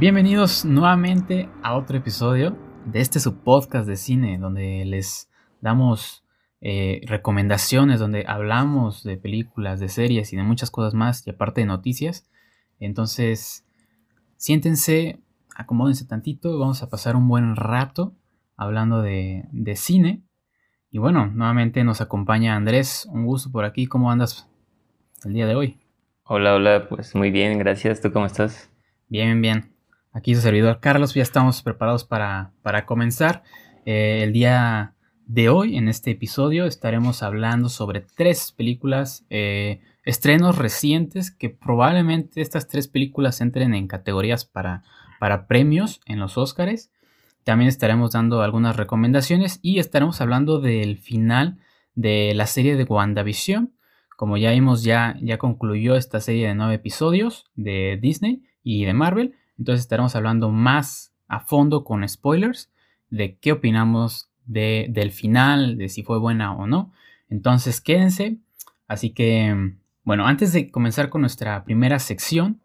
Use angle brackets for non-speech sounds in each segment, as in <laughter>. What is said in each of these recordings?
Bienvenidos nuevamente a otro episodio de este su podcast de cine, donde les damos eh, recomendaciones, donde hablamos de películas, de series y de muchas cosas más, y aparte de noticias. Entonces, siéntense, acomódense tantito, vamos a pasar un buen rato hablando de, de cine. Y bueno, nuevamente nos acompaña Andrés, un gusto por aquí, ¿cómo andas el día de hoy? Hola, hola, pues muy bien, gracias, ¿tú cómo estás? Bien, bien. Aquí su servidor Carlos, ya estamos preparados para, comenzar. Eh, el día de hoy, en este episodio, estaremos hablando sobre tres películas, eh, estrenos recientes, que probablemente estas tres películas entren en categorías para, para premios en los Oscars. También estaremos dando algunas recomendaciones y estaremos hablando del final de la serie de WandaVision. Como ya vimos, ya, ya concluyó esta serie de nueve episodios de Disney y de Marvel. Entonces estaremos hablando más a fondo con spoilers de qué opinamos de, del final, de si fue buena o no. Entonces quédense. Así que, bueno, antes de comenzar con nuestra primera sección,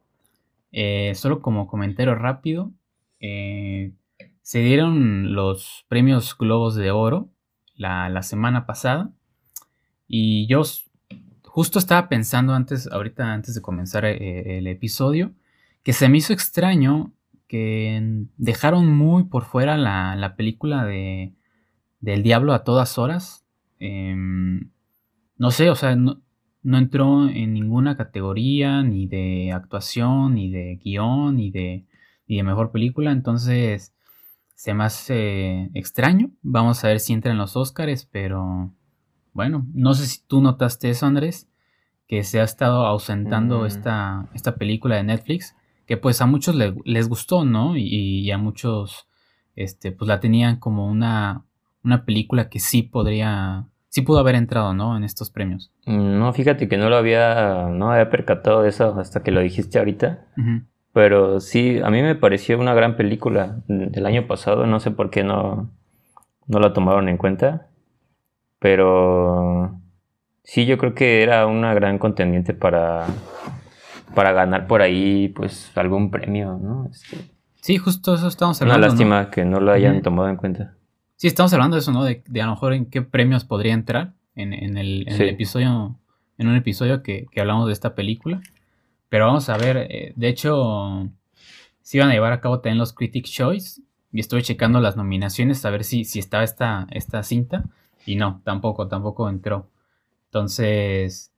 eh, solo como comentario rápido, eh, se dieron los premios Globos de Oro la, semana pasada y yo justo estaba pensando antes, ahorita antes de comenzar eh, el episodio, que se me hizo extraño que dejaron muy por fuera la, película de del Diablo a todas horas. Em, no sé, o sea, no, entró en ninguna categoría, ni de actuación, ni de guion, ni de, ni de mejor película. Entonces, se me hace extraño. Vamos a ver si entra en los Oscars, pero bueno, no sé si tú notaste eso, Andrés, que se ha estado ausentando mm. esta, esta película de Netflix que pues a muchos les gustó, ¿no? Y, a muchos, este, pues la tenían como una, una película que sí podría, sí pudo haber entrado, ¿no? En estos premios. Mm, no, fíjate que no lo había, no había percatado de eso hasta que lo dijiste ahorita. Pero sí, a mí me pareció una gran película del año pasado, no sé por qué no, no la tomaron en cuenta. Pero sí, yo creo que era una gran contendiente para, para ganar por ahí pues algún premio, ¿no? Este, sí, justo eso estamos hablando. Una lástima que no lo hayan tomado en cuenta. Sí, estamos hablando de eso, ¿no? De, a lo mejor en qué premios podría entrar en, el, episodio, en un episodio que, hablamos de esta película. Pero vamos a ver, eh, de hecho, se iban a llevar a cabo también los Critics Choice. Y estuve checando las nominaciones a ver si, si estaba esta, esta cinta. Y no, tampoco, tampoco entró. Entonces,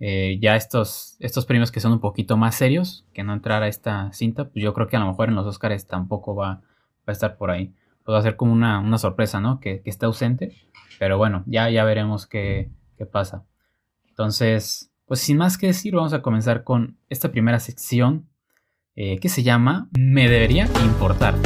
eh, ya estos, estos premios que son un poquito más serios, que no entrar a esta cinta, pues yo creo que a lo mejor en los Oscars tampoco va, a estar por ahí. Pues va a ser como una, sorpresa, ¿no? Que, está ausente. Pero bueno, ya, ya veremos qué, pasa. Entonces, pues sin más que decir, vamos a comenzar con esta primera sección eh, que se llama Me debería importar.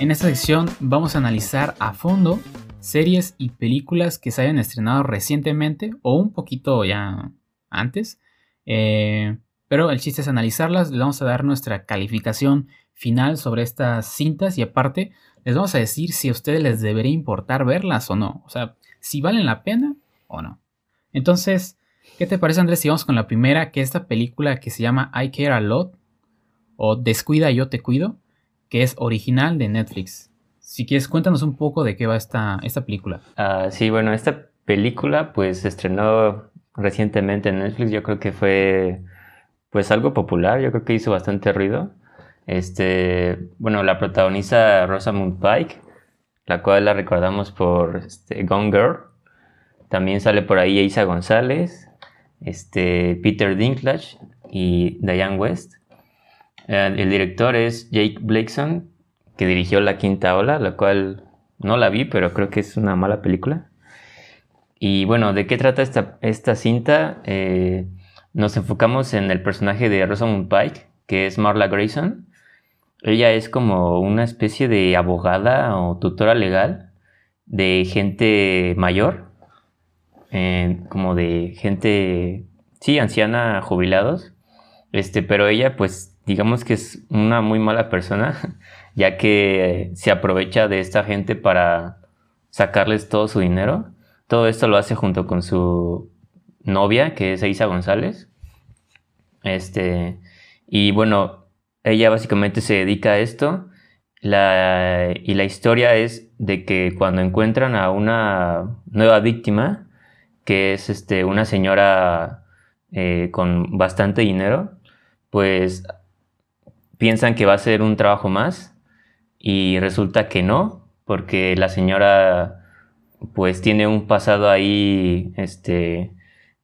En esta sección vamos a analizar a fondo series y películas que se hayan estrenado recientemente o un poquito ya antes. Eh, pero el chiste es analizarlas, les vamos a dar nuestra calificación final sobre estas cintas y aparte les vamos a decir si a ustedes les debería importar verlas o no. O sea, si valen la pena o no. Entonces, ¿qué te parece Andrés si vamos con la primera, que es esta película que se llama I Care a Lot o Descuida yo te cuido? Que es original de Netflix. Si quieres, cuéntanos un poco de qué va esta, esta película. Ah, sí, bueno, esta película pues se estrenó recientemente en Netflix. Yo creo que fue pues algo popular, yo creo que hizo bastante ruido. Este, bueno, la protagoniza Rosamund Pike, la cual la recordamos por este, Gone Girl. También sale por ahí Isa González, este, Peter Dinklage y Diane West. Eh, el director es Jake Blakeson, que dirigió La Quinta Ola, la cual no la vi, pero creo que es una mala película. Y bueno, ¿de qué trata esta, esta cinta? Eh, nos enfocamos en el personaje de Rosamund Pike, que es Marla Grayson. Ella es como una especie de abogada o tutora legal de gente mayor, eh, como de gente, sí, anciana, jubilados. Este, pero ella pues digamos que es una muy mala persona, <laughs> ya que se aprovecha de esta gente para sacarles todo su dinero. todo esto lo hace junto con su novia, que es Isa González. Este, y bueno, ella básicamente se dedica a esto. La, y la historia es de que cuando encuentran a una nueva víctima, que es este, una señora eh, con bastante dinero, pues piensan que va a ser un trabajo más y resulta que no, porque la señora pues tiene un pasado ahí este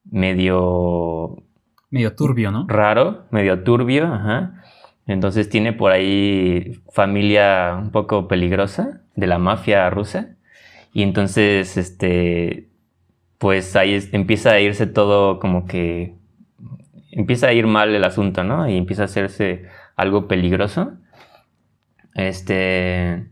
medio medio turbio, ¿no? Raro, medio turbio, ajá. Entonces tiene por ahí familia un poco peligrosa de la mafia rusa. Y entonces, este, pues ahí empieza a irse todo como que empieza a ir mal el asunto, ¿no? Y empieza a hacerse algo peligroso. Este,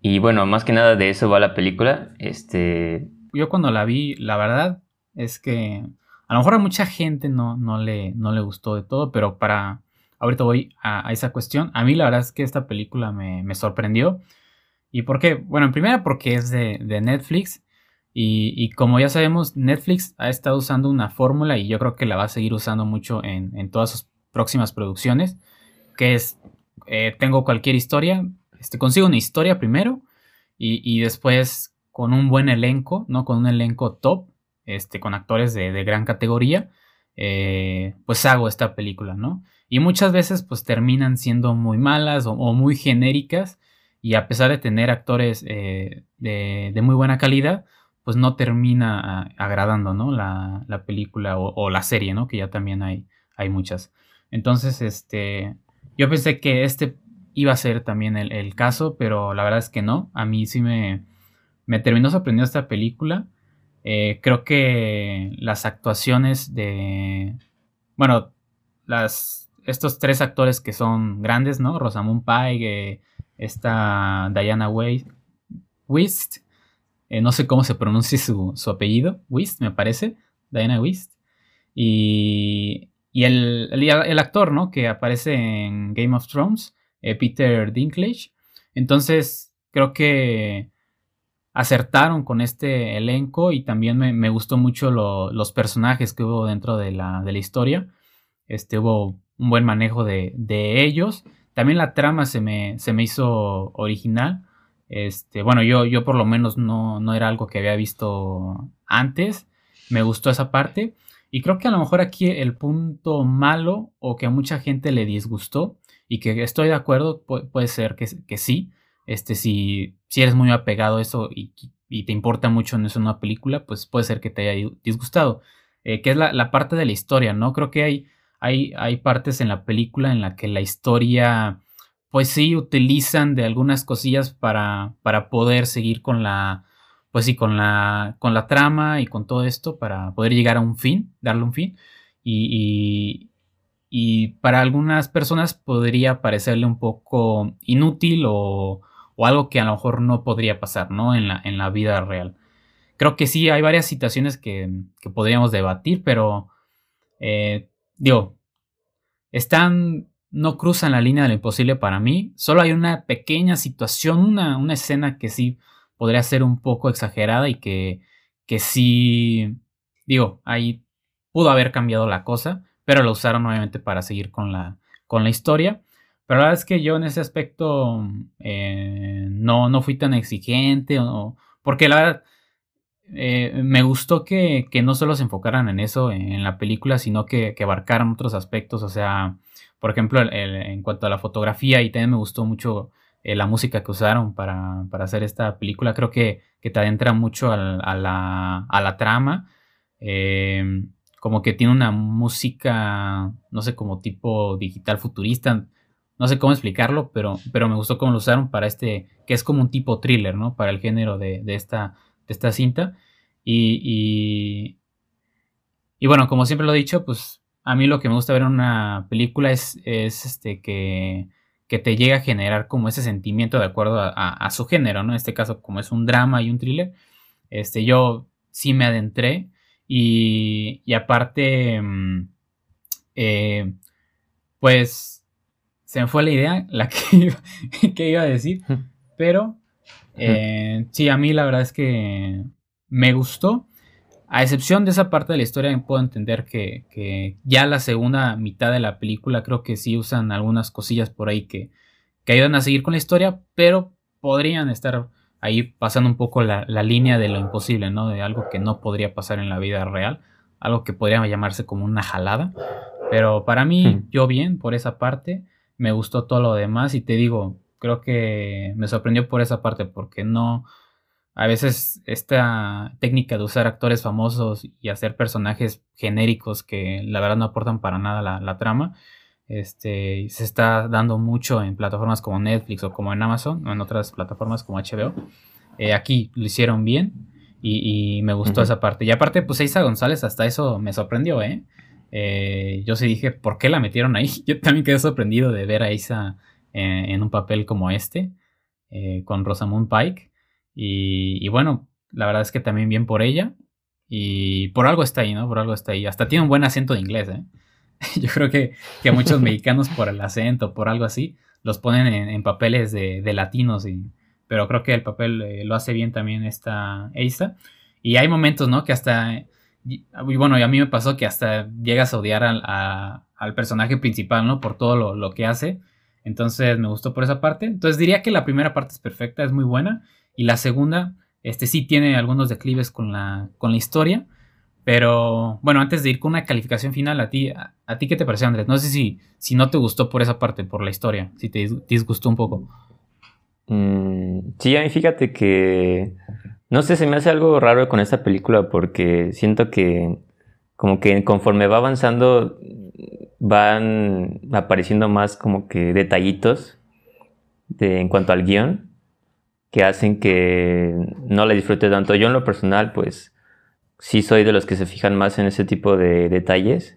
y bueno, más que nada de eso va la película. Este, yo cuando la vi, la verdad es que a lo mejor a mucha gente no, no, le, no le gustó de todo, pero para, ahorita voy a, esa cuestión. A mí la verdad es que esta película me, sorprendió. ¿Y por qué? Bueno, en primera porque es de, Netflix. Y, como ya sabemos, Netflix ha estado usando una fórmula y yo creo que la va a seguir usando mucho en, todas sus próximas producciones. Que es, eh, tengo cualquier historia, este, consigo una historia primero y, después con un buen elenco, ¿no? Con un elenco top, este, con actores de, gran categoría, eh, pues hago esta película, ¿no? Y muchas veces pues terminan siendo muy malas o, muy genéricas y a pesar de tener actores eh, de, muy buena calidad, pues no termina ah, agradando, ¿no? La, película o, la serie, ¿no? Que ya también hay, hay muchas. Entonces, este, yo pensé que este iba a ser también el, caso, pero la verdad es que no. A mí sí me, me terminó sorprendiendo esta película. Eh, creo que las actuaciones de, bueno, las estos tres actores que son grandes, ¿no? Rosamund Pike, esta Diana Wist, eh, no sé cómo se pronuncia su, apellido, Wist me parece, Diana Wist, y, y el, el, actor, ¿no? Que aparece en Game of Thrones, eh, Peter Dinklage. Entonces, creo que acertaron con este elenco y también me, gustó mucho los personajes que hubo dentro de la, de la historia. Este, hubo un buen manejo de, ellos. También la trama se me, se me hizo original. Este, bueno, yo, yo por lo menos no, no era algo que había visto antes. Me gustó esa parte. Y creo que a lo mejor aquí el punto malo o que a mucha gente le disgustó y que estoy de acuerdo, puede, ser que, que, sí. Este, si, si eres muy apegado a eso y, te importa mucho en eso una película, pues puede ser que te haya disgustado. Eh, que es la, la, parte de la historia, ¿no? Creo que hay hay, partes en la película en la que la historia, pues sí, utilizan de algunas cosillas para, para poder seguir con la, pues sí, con la, con la trama y con todo esto para poder llegar a un fin, darle un fin. Y, y, para algunas personas podría parecerle un poco inútil o, o, algo que a lo mejor no podría pasar, ¿no? En la, en la vida real. Creo que sí, hay varias situaciones que, que podríamos debatir, pero eh, digo, están, no cruzan la línea de lo imposible para mí. Solo hay una pequeña situación, una, una escena que sí podría ser un poco exagerada y que, que sí, digo, ahí pudo haber cambiado la cosa, pero lo usaron obviamente para seguir con la, con la historia. Pero la verdad es que yo en ese aspecto eh, no, no fui tan exigente, o, porque la verdad eh, me gustó que, no solo se enfocaran en eso en la película, sino que, abarcaran otros aspectos. O sea, por ejemplo, en cuanto a la fotografía, y también me gustó mucho eh, la música que usaron para, hacer esta película. Creo que, te adentra mucho a, la, trama. Em, como que tiene una música, no sé, como tipo digital futurista. No sé cómo explicarlo, pero, pero me gustó cómo lo usaron para este, que es como un tipo thriller, ¿no? Para el género de, de esta de esta cinta. Y, y, bueno, como siempre lo he dicho, pues a mí lo que me gusta ver en una película es, es este que, que te llega a generar como ese sentimiento de acuerdo a, su género, ¿no? En este caso, como es un drama y un thriller, este, yo sí me adentré y, y aparte, mm, eh, pues se me fue la idea, la que <laughs> que iba a decir, pero eh, sí, a mí la verdad es que me gustó. A excepción de esa parte de la historia, puedo entender que, que, ya la segunda mitad de la película creo que sí usan algunas cosillas por ahí que, que ayudan a seguir con la historia, pero podrían estar ahí pasando un poco la, línea de lo imposible, ¿no? De algo que no podría pasar en la vida real, algo que podría llamarse como una jalada. Pero para mí, hmm. yo bien por esa parte, me gustó todo lo demás y te digo, creo que me sorprendió por esa parte, porque no, a veces esta técnica de usar actores famosos y hacer personajes genéricos que la verdad no aportan para nada la, la trama, este, se está dando mucho en plataformas como Netflix o como en Amazon o en otras plataformas como HBO. Eh, aquí lo hicieron bien y, me gustó esa parte. Y aparte, pues Isa González hasta eso me sorprendió, ¿eh? ¿eh? yo sí dije, ¿por qué la metieron ahí? <laughs> Yo también quedé sorprendido de ver a Isa en, un papel como este, eh, con Rosamund Pike. Y, y bueno, la verdad es que también bien por ella. Y por algo está ahí, ¿no? Por algo está ahí. Hasta tiene un buen acento de inglés, ¿eh? <laughs> Yo creo que, que muchos mexicanos por el acento, por algo así, los ponen en, papeles de, latinos, y, pero creo que el papel eh, lo hace bien también esta Eisa. Y hay momentos, ¿no? Que hasta, y bueno, y a mí me pasó que hasta llegas a odiar al, al personaje principal, ¿no? Por todo lo, lo, que hace. Entonces me gustó por esa parte. Entonces diría que la primera parte es perfecta, es muy buena. Y la segunda, este sí tiene algunos declives con la, con la historia. Pero bueno, antes de ir con una calificación final, a ti, a, ti qué te pareció, Andrés? No sé si, si no te gustó por esa parte, por la historia, si te disgustó un poco. Mm, sí, a mí fíjate que no sé, se me hace algo raro con esta película porque siento que como que conforme va avanzando van apareciendo más como que detallitos de, en cuanto al guion que hacen que no la disfrute tanto. Yo en lo personal, pues sí soy de los que se fijan más en ese tipo de detalles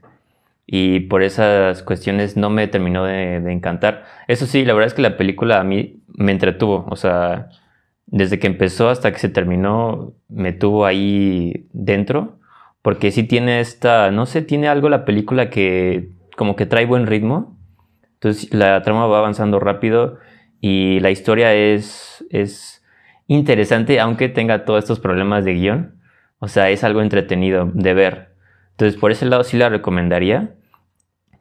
y por esas cuestiones no me terminó de, encantar. Eso sí, la verdad es que la película a mí me entretuvo, o sea, desde que empezó hasta que se terminó me tuvo ahí dentro, porque sí tiene esta, no sé, tiene algo la película que como que trae buen ritmo, entonces la trama va avanzando rápido y la historia es, es interesante, aunque tenga todos estos problemas de guion o sea, es algo entretenido de ver. Entonces, por ese lado sí la recomendaría.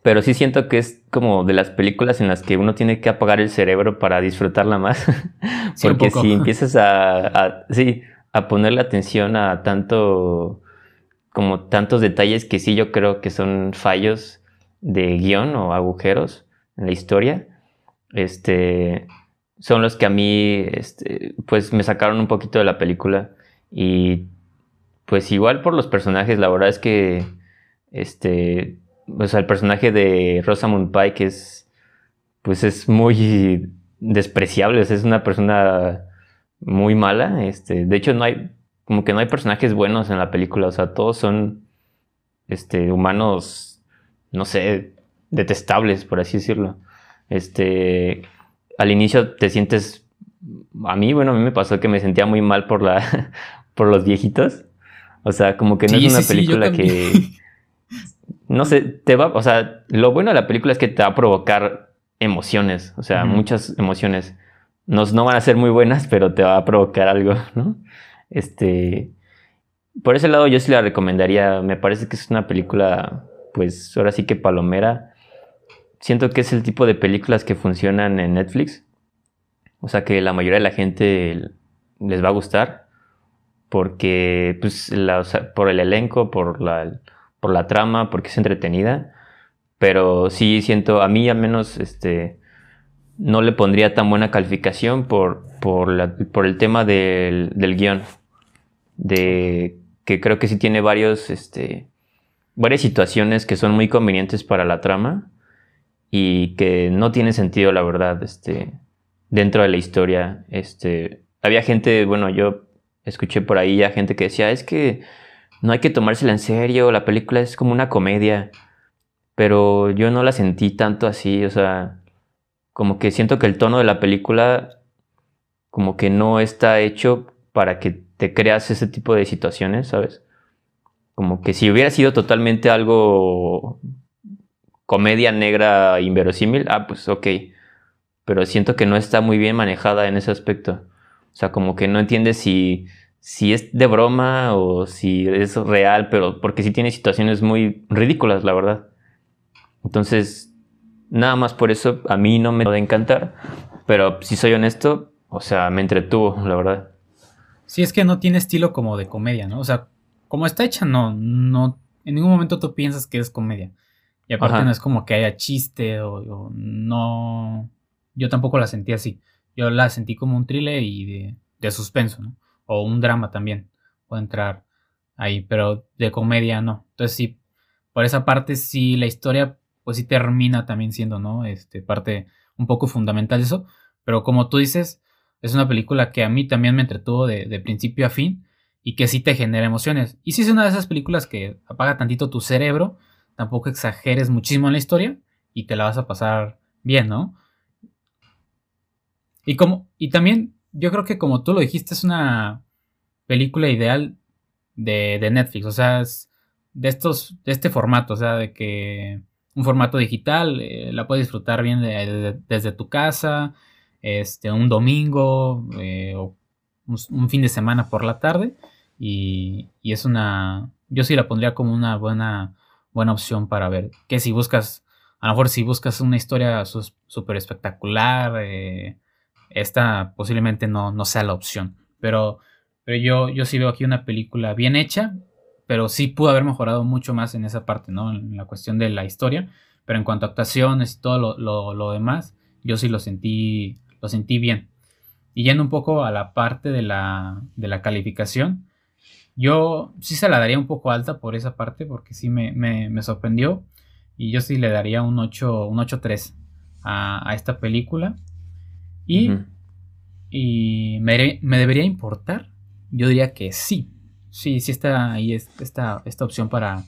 Pero sí siento que es como de las películas en las que uno tiene que apagar el cerebro para disfrutarla más. <laughs> Porque si <laughs> empiezas a, sí, a ponerle atención a tanto como tantos detalles que sí yo creo que son fallos de guion o agujeros en la historia, este, son los que a mí, este, pues me sacaron un poquito de la película. Y pues igual por los personajes, la verdad es que este, o sea, el personaje de Rosamund Pike es, pues es muy despreciable, es una persona muy mala, este, de hecho no hay, como que no hay personajes buenos en la película, o sea, todos son, este, humanos, no sé, detestables, por así decirlo. Este, al inicio te sientes, a mí, bueno, a mí me pasó que me sentía muy mal por la, <laughs> por los viejitos, o sea, como que no es una película que. <laughs> No sé, te va. O sea, lo bueno de la película es que te va a provocar emociones. O sea, muchas emociones. No, no van a ser muy buenas, <laughs> pero te va a provocar algo, ¿no? Este. Por ese lado, yo sí la recomendaría. Me parece que es una película, pues ahora sí que palomera. Siento que es el tipo de películas que funcionan en Netflix. O sea, que la mayoría de la gente les va a gustar porque pues, por el elenco, por la, por la trama, porque es entretenida. Pero sí siento, a mí al menos, este, no le pondría tan buena calificación por, por, por el tema del, del, guion. De que creo que sí tiene varios, este, varias situaciones que son muy convenientes para la trama y que no tiene sentido, la verdad, este, dentro de la historia. Este, había gente, bueno, yo escuché por ahí a gente que decía, es que no hay que tomársela en serio, la película es como una comedia, pero yo no la sentí tanto así, o sea, como que siento que el tono de la película como que no está hecho para que te creas ese tipo de situaciones, ¿sabes? Como que si hubiera sido totalmente algo comedia negra inverosímil, ah, pues ok. Pero siento que no está muy bien manejada en ese aspecto. O sea, como que no entiendes si, si es de broma o si es real, pero porque sí tiene situaciones muy ridículas, la verdad. Entonces, nada más por eso a mí no me puede encantar, pero si soy honesto, o sea, me entretuvo, la verdad. Sí, es que no tiene estilo como de comedia, ¿no? O sea, como está hecha, no, no, en ningún momento tú piensas que es comedia. Y aparte no es como que haya chiste o, no, yo tampoco la sentí así. Yo la sentí como un thriller y de, de suspenso, ¿no? o un drama también puede entrar ahí, pero de comedia no. Entonces sí, por esa parte sí la historia pues sí termina también siendo, ¿no? Este, parte un poco fundamental de eso, pero como tú dices, es una película que a mí también me entretuvo de, principio a fin y que sí te genera emociones. Y sí es una de esas películas que apaga tantito tu cerebro, tampoco exageres muchísimo en la historia y te la vas a pasar bien, ¿no? Y como, y también yo creo que como tú lo dijiste, es una película ideal de, Netflix. O sea, es de estos, de este formato, o sea, de que un formato digital, eh, la puedes disfrutar bien desde tu casa, este, un domingo eh, o un, fin de semana por la tarde. Y, y, es una, yo sí la pondría como una buena, buena opción para ver. Que si buscas, a lo mejor si buscas una historia súper espectacular, eh, esta posiblemente no, no sea la opción. Pero, pero yo, yo sí veo aquí una película bien hecha, pero sí pudo haber mejorado mucho más en esa parte, ¿no? En la cuestión de la historia. Pero en cuanto a actuaciones y todo lo, demás, yo sí lo sentí, lo sentí bien. Y yendo un poco a la parte de la, de la calificación, yo sí se la daría un poco alta por esa parte, porque sí me, me, sorprendió. Y yo sí le daría un 8, un 8-3 a, a, esta película. Y, y me, debería importar. Yo diría que sí. Sí, sí está ahí esta, esta opción para,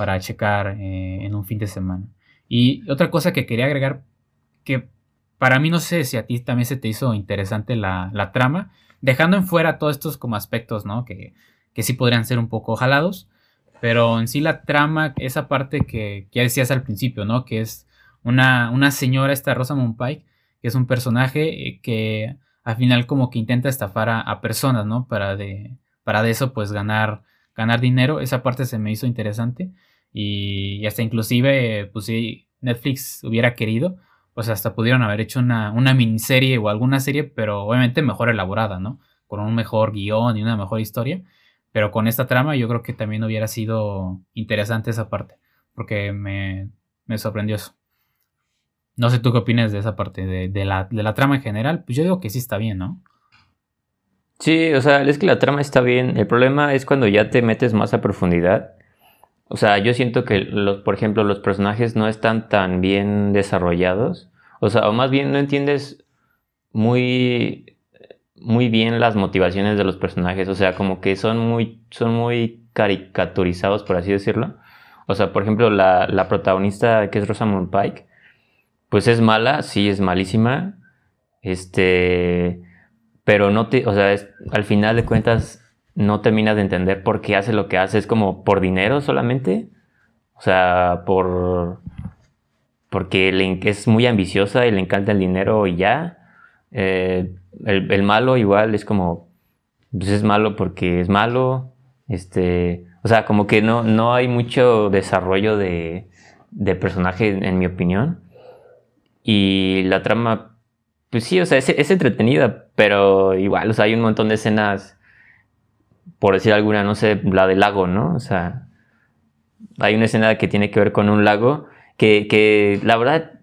para checar eh, en un fin de semana. Y otra cosa que quería agregar, que para mí no sé si a ti también se te hizo interesante la, trama, dejando en fuera todos estos como aspectos, ¿no? Que, que sí podrían ser un poco jalados, pero en sí la trama, esa parte que, que ya decías al principio, ¿no? Que es una, una señora, esta Rosa Pike, que es un personaje eh, que al final como que intenta estafar a, personas, ¿no? Para de, para de eso pues ganar, ganar dinero. Esa parte se me hizo interesante y, hasta inclusive pues si Netflix hubiera querido, pues hasta pudieron haber hecho una, una miniserie o alguna serie, pero obviamente mejor elaborada, ¿no? Con un mejor guion y una mejor historia. Pero con esta trama yo creo que también hubiera sido interesante esa parte, porque me, me sorprendió eso. No sé tú qué opinas de esa parte, de, la, trama en general. Pues yo digo que sí está bien, ¿no? Sí, o sea, es que la trama está bien. El problema es cuando ya te metes más a profundidad. O sea, yo siento que, los, por ejemplo, los personajes no están tan bien desarrollados. O sea, o más bien no entiendes muy, muy bien las motivaciones de los personajes. O sea, como que son muy, son muy caricaturizados, por así decirlo. O sea, por ejemplo, la, la protagonista que es Rosamund Pike pues es mala, sí, es malísima. Este, pero no te, o sea, al final de cuentas no terminas de entender por qué hace lo que hace. Es como por dinero solamente. O sea, por. Porque es muy ambiciosa y le encanta el dinero y ya. Eh, el, malo igual es como. Pues es malo porque es malo. Este. O sea, como que no, no hay mucho desarrollo de, de personaje, en mi opinión. Y la trama, pues sí, o sea, es, entretenida, pero igual, o sea, hay un montón de escenas, por decir alguna, no sé, la del lago, ¿no? O sea, hay una escena que tiene que ver con un lago que, que la verdad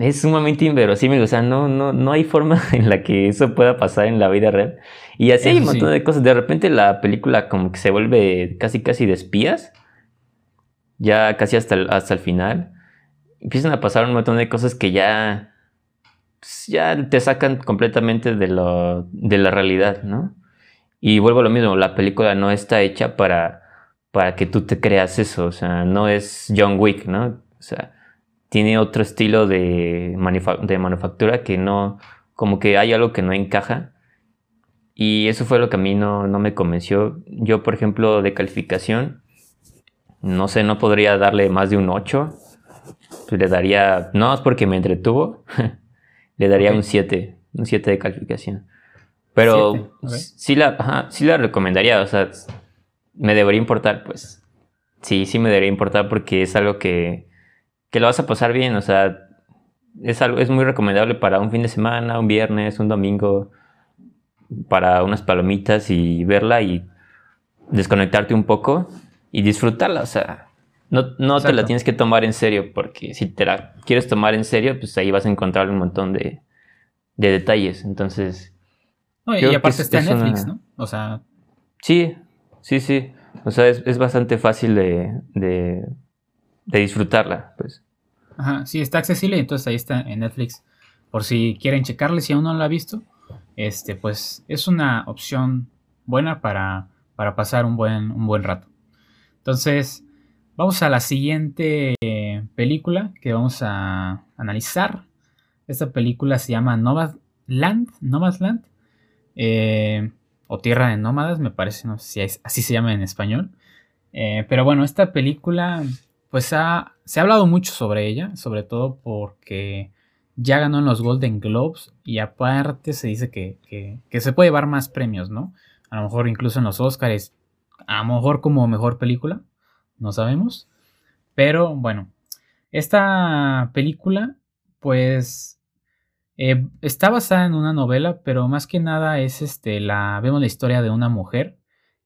es sumamente inverosímil, o sea, no, no, no hay forma <laughs> en la que eso pueda pasar en la vida real. Y así hay un montón de cosas. De repente la película como que se vuelve casi casi de espías, ya casi hasta hasta el final empiezan a pasar un montón de cosas que ya, pues, ya te sacan completamente de, lo, de la realidad, ¿no? Y vuelvo a lo mismo, la película no está hecha para, para que tú te creas eso, o sea, no es John Wick, ¿no? O sea, tiene otro estilo de, de manufactura que no, como que hay algo que no encaja. Y eso fue lo que a mí no, no me convenció. Yo, por ejemplo, de calificación, no sé, no podría darle más de un 8 pues le daría, no es porque me entretuvo, <laughs> le daría un 7, un 7 de calificación. Pero sí, la, sí la recomendaría, o sea, me debería importar, pues. Sí, sí me debería importar porque es algo que, que lo vas a pasar bien, o sea, es, algo, es muy recomendable para un fin de semana, un viernes, un domingo, para unas palomitas y verla y desconectarte un poco y disfrutarla, o sea, no, no te la tienes que tomar en serio porque si te la quieres tomar en serio, pues ahí vas a encontrar un montón de, de detalles, entonces... y aparte está en Netflix, ¿no? O sea... Sí, sí, sí. O sea, es, bastante fácil de, de, disfrutarla, pues. Ajá, sí, está accesible, entonces ahí está en Netflix. Por si quieren checarle, si aún no la ha visto, este, pues es una opción buena para, para pasar un buen, un buen rato. Entonces, vamos a la siguiente película que vamos a analizar. Esta película se llama Nomad Land, Land. Eh, o Tierra de Nómadas, me parece, no sé si así se llama en español. Eh, pero bueno, esta película, pues se ha hablado mucho sobre ella, sobre todo porque ya ganó en los Golden Globes y aparte se dice que, se puede llevar más premios, ¿no? A lo mejor incluso en los Oscars, a lo mejor como mejor película, no sabemos. Pero bueno, esta película, pues eh, está basada en una novela, pero más que nada es este, la, vemos la historia de una mujer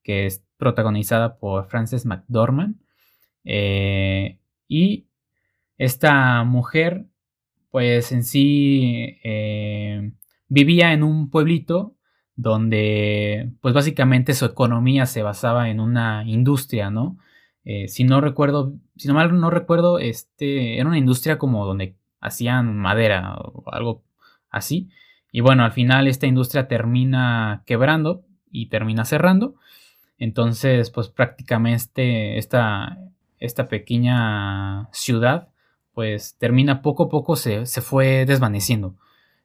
que es protagonizada por Frances McDormand. Eh, y esta mujer, pues en sí, eh, vivía en un pueblito donde, pues básicamente su economía se basaba en una industria, ¿no? si no recuerdo, si no mal no recuerdo, este, era una industria como donde hacían madera o algo así. Y bueno, al final esta industria termina quebrando y termina cerrando. Entonces, pues prácticamente esta, esta pequeña ciudad, pues termina poco a poco se, se fue desvaneciendo.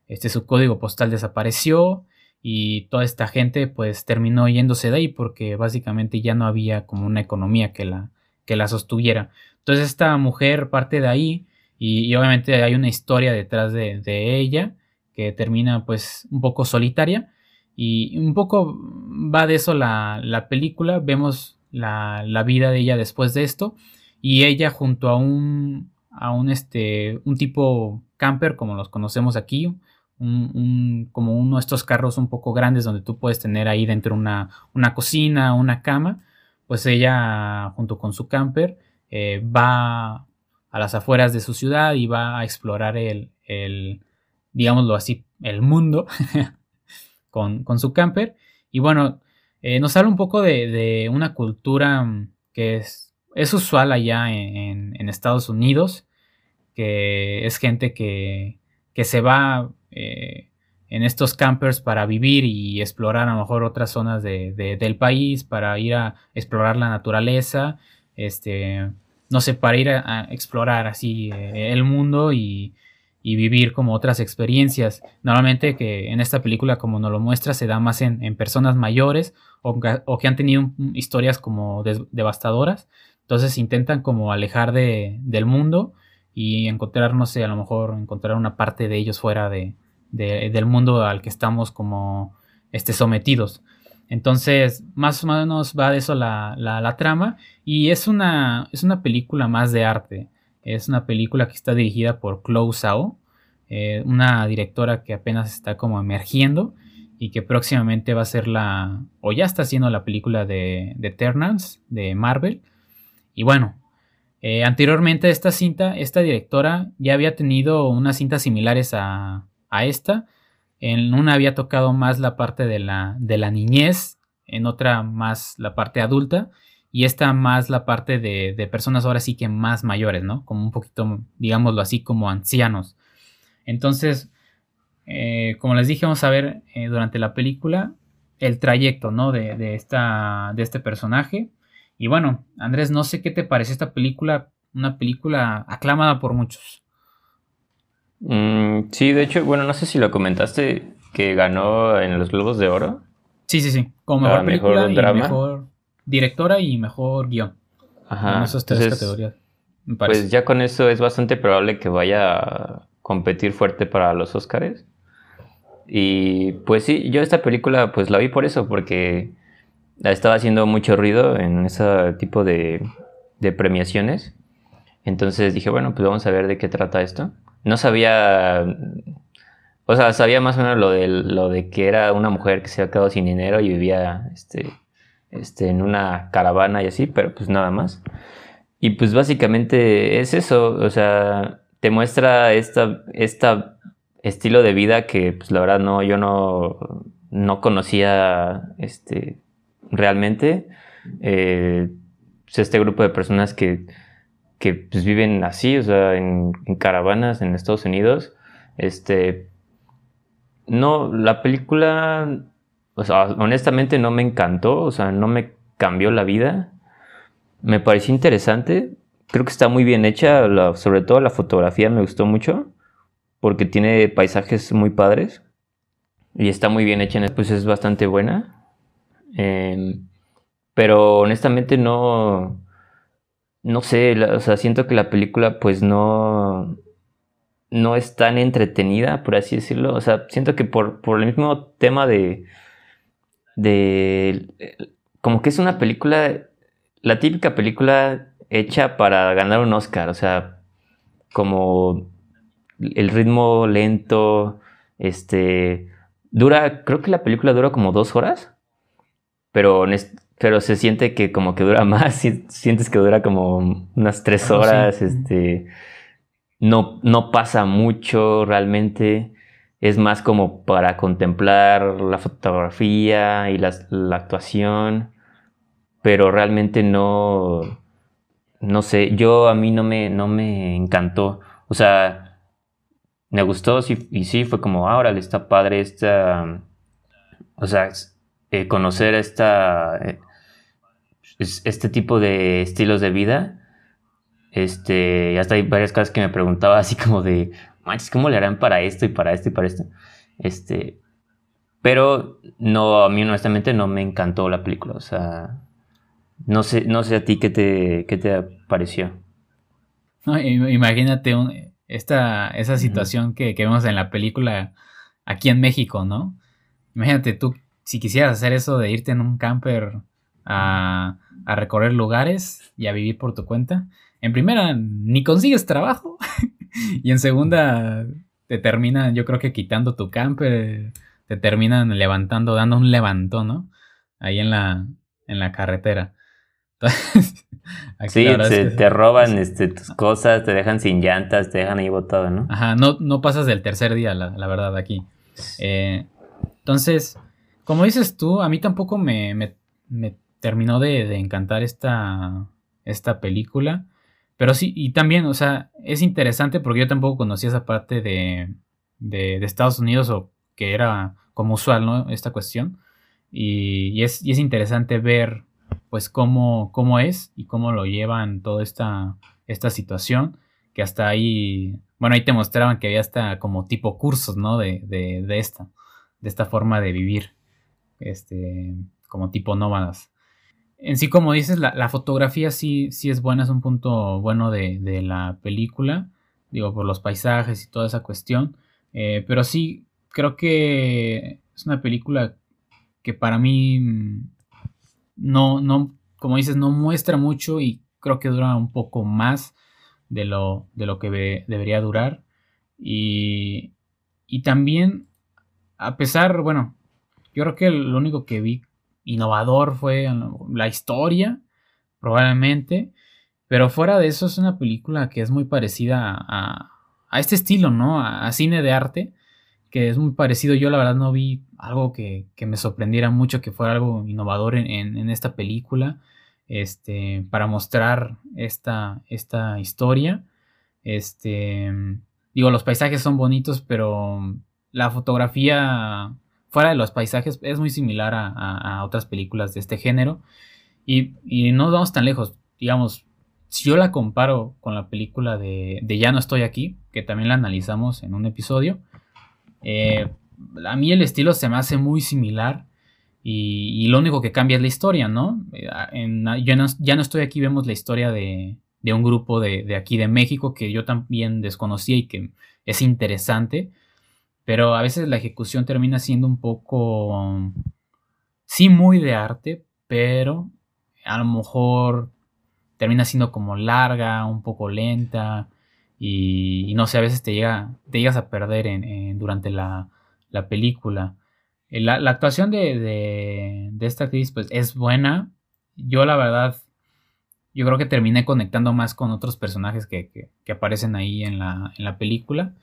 Este su código postal desapareció y toda esta gente pues terminó yéndose de ahí porque básicamente ya no había como una economía que la, que la sostuviera. Entonces esta mujer parte de ahí y, obviamente hay una historia detrás de, de ella que termina pues un poco solitaria y un poco va de eso la, película, vemos la, vida de ella después de esto y ella junto a un, a un, este, un tipo camper como los conocemos aquí, un, como uno de estos carros un poco grandes donde tú puedes tener ahí dentro una, una cocina, una cama, pues ella junto con su camper eh, va a las afueras de su ciudad y va a explorar el, el digámoslo así, el mundo <laughs> con, su camper. Y bueno, eh, nos habla un poco de, una cultura mm, que es, es usual allá en, Estados Unidos, que es gente que, que se va eh, en estos campers para vivir y explorar a lo mejor otras zonas del país, para ir a explorar la naturaleza, este, no sé, para ir a, explorar así eh, el mundo y, y vivir como otras experiencias. Normalmente que en esta película, como nos lo muestra, se da más en, personas mayores o, que han tenido historias como devastadoras. Entonces intentan como alejar de, del mundo y encontrar, no sé, a lo mejor encontrar una parte de ellos fuera de, del mundo al que estamos como este, sometidos. Entonces, más o menos va de eso la, la, trama y es una, es una película más de arte. Es una película que está dirigida por Chloe Zhao, eh, una directora que apenas está como emergiendo y que próximamente va a ser la, o ya está haciendo la película de, de Eternals de Marvel. Y bueno, eh, anteriormente a esta cinta, esta directora ya había tenido unas cintas similares a, a esta. En una había tocado más la parte de la, de la niñez, en otra más la parte adulta y esta más la parte de, personas ahora sí que más mayores, ¿no? Como un poquito, digámoslo así, como ancianos. Entonces, eh, como les dije, vamos a ver eh, durante la película el trayecto, ¿no? De, esta, de este personaje. Y bueno, Andrés, no sé qué te parece esta película, una película aclamada por muchos. Mm, sí, de hecho, bueno, no sé si lo comentaste que ganó en los Globos de Oro. Sí, sí, sí, como mejor película y mejor directora y mejor guion. Ajá. esas tres categorías. Pues ya con eso es bastante probable que vaya a competir fuerte para los Oscars. Y pues sí, yo esta película pues la vi por eso, porque estaba haciendo mucho ruido en ese tipo de, premiaciones. Entonces dije, bueno, pues vamos a ver de qué trata esto. No sabía, o sea, sabía más o menos lo de, lo de que era una mujer que se había quedado sin dinero y vivía este, este, en una caravana y así, pero pues nada más. Y pues básicamente es eso, o sea, te muestra esta, esta estilo de vida que pues la verdad no, yo no, no conocía este, realmente. Eh, este grupo de personas que, que pues, viven así, o sea, en, caravanas en Estados Unidos. Este, no, la película, o sea, honestamente no me encantó, o sea, no me cambió la vida. Me pareció interesante, creo que está muy bien hecha, sobre todo la fotografía me gustó mucho, porque tiene paisajes muy padres y está muy bien hecha, pues es bastante buena. Eh, pero honestamente no. No sé, o sea, siento que la película, pues no. No es tan entretenida, por así decirlo. O sea, siento que por, por el mismo tema de. de. como que es una película. La típica película hecha para ganar un Oscar. O sea, como el ritmo lento. Este. Dura. Creo que la película dura como dos horas. Pero pero se siente que como que dura <laughs> más, sientes que dura como unas tres ah, horas, este, no, no pasa mucho realmente, es más como para contemplar la fotografía y la, actuación, pero realmente no, no sé, yo a mí no me, no me encantó, o sea, me gustó sí, y sí, fue como, ahora le está padre esta, o sea, eh, conocer esta... Eh, este tipo de estilos de vida. Este, hasta hay varias cosas que me preguntaba <laughs> así como de, manches, ¿cómo le harán para esto y para esto y para esto? Este, pero no, a mí honestamente no me encantó la película, o sea, no sé, no sé a ti qué te, qué te pareció. imagínate esta, esa situación que, que, vemos en la película aquí en México, ¿no? Imagínate tú, si quisieras hacer eso de irte en un camper a, a recorrer lugares y a vivir por tu cuenta. En primera, ni consigues trabajo. <laughs> y en segunda, te terminan, yo creo que quitando tu camper, te terminan levantando, dando un levantón, ¿no? Ahí en la, en la carretera. <laughs> sí, te, roban este, tus cosas, te dejan sin llantas, te dejan ahí botado, ¿no? Ajá, no, no pasas del tercer día, la, verdad, aquí. Eh, entonces, como dices tú, a mí tampoco me, me, me terminó de, encantar esta, esta película. Pero sí, y también, o sea, es interesante porque yo tampoco conocía esa parte de, de, Estados Unidos o que era como usual, ¿no? Esta cuestión. Y, es, es, interesante ver, pues, cómo, cómo es y cómo lo llevan toda esta, esta situación. Que hasta ahí, bueno, ahí te mostraban que había hasta como tipo cursos, ¿no? De, de, de esta, de esta forma de vivir, este, como tipo nómadas en sí, como dices, la, fotografía sí, sí es buena, es un punto bueno de, la película, digo, por los paisajes y toda esa cuestión, eh, pero sí, creo que es una película que para mí no, no, como dices, no muestra mucho y creo que dura un poco más de lo, de lo que debería durar. Y, y también, a pesar, bueno, yo creo que lo único que vi innovador fue la historia, probablemente. Pero fuera de eso es una película que es muy parecida a, a este estilo, ¿no? A, cine de arte, que es muy parecido. Yo la verdad no vi algo que, que me sorprendiera mucho, que fuera algo innovador en, en, esta película, este, para mostrar esta, esta historia. Este, digo, los paisajes son bonitos, pero la fotografía fuera de los paisajes, es muy similar a, otras películas de este género. Y, no vamos tan lejos. Digamos, si yo la comparo con la película de, Ya no estoy aquí, que también la analizamos en un episodio, eh, a mí el estilo se me hace muy similar. Y, lo único que cambia es la historia, ¿no? En, ya, no ya no estoy aquí, vemos la historia de, de un grupo de, de, aquí de México que yo también desconocía y que es interesante pero a veces la ejecución termina siendo un poco, sí, muy de arte, pero a lo mejor termina siendo como larga, un poco lenta, y, no sé, a veces te, llega, te llegas a perder en, durante la, película. Eh, la, actuación de, de, esta actriz pues, es buena. Yo la verdad, yo creo que terminé conectando más con otros personajes que, aparecen ahí en la, en la película.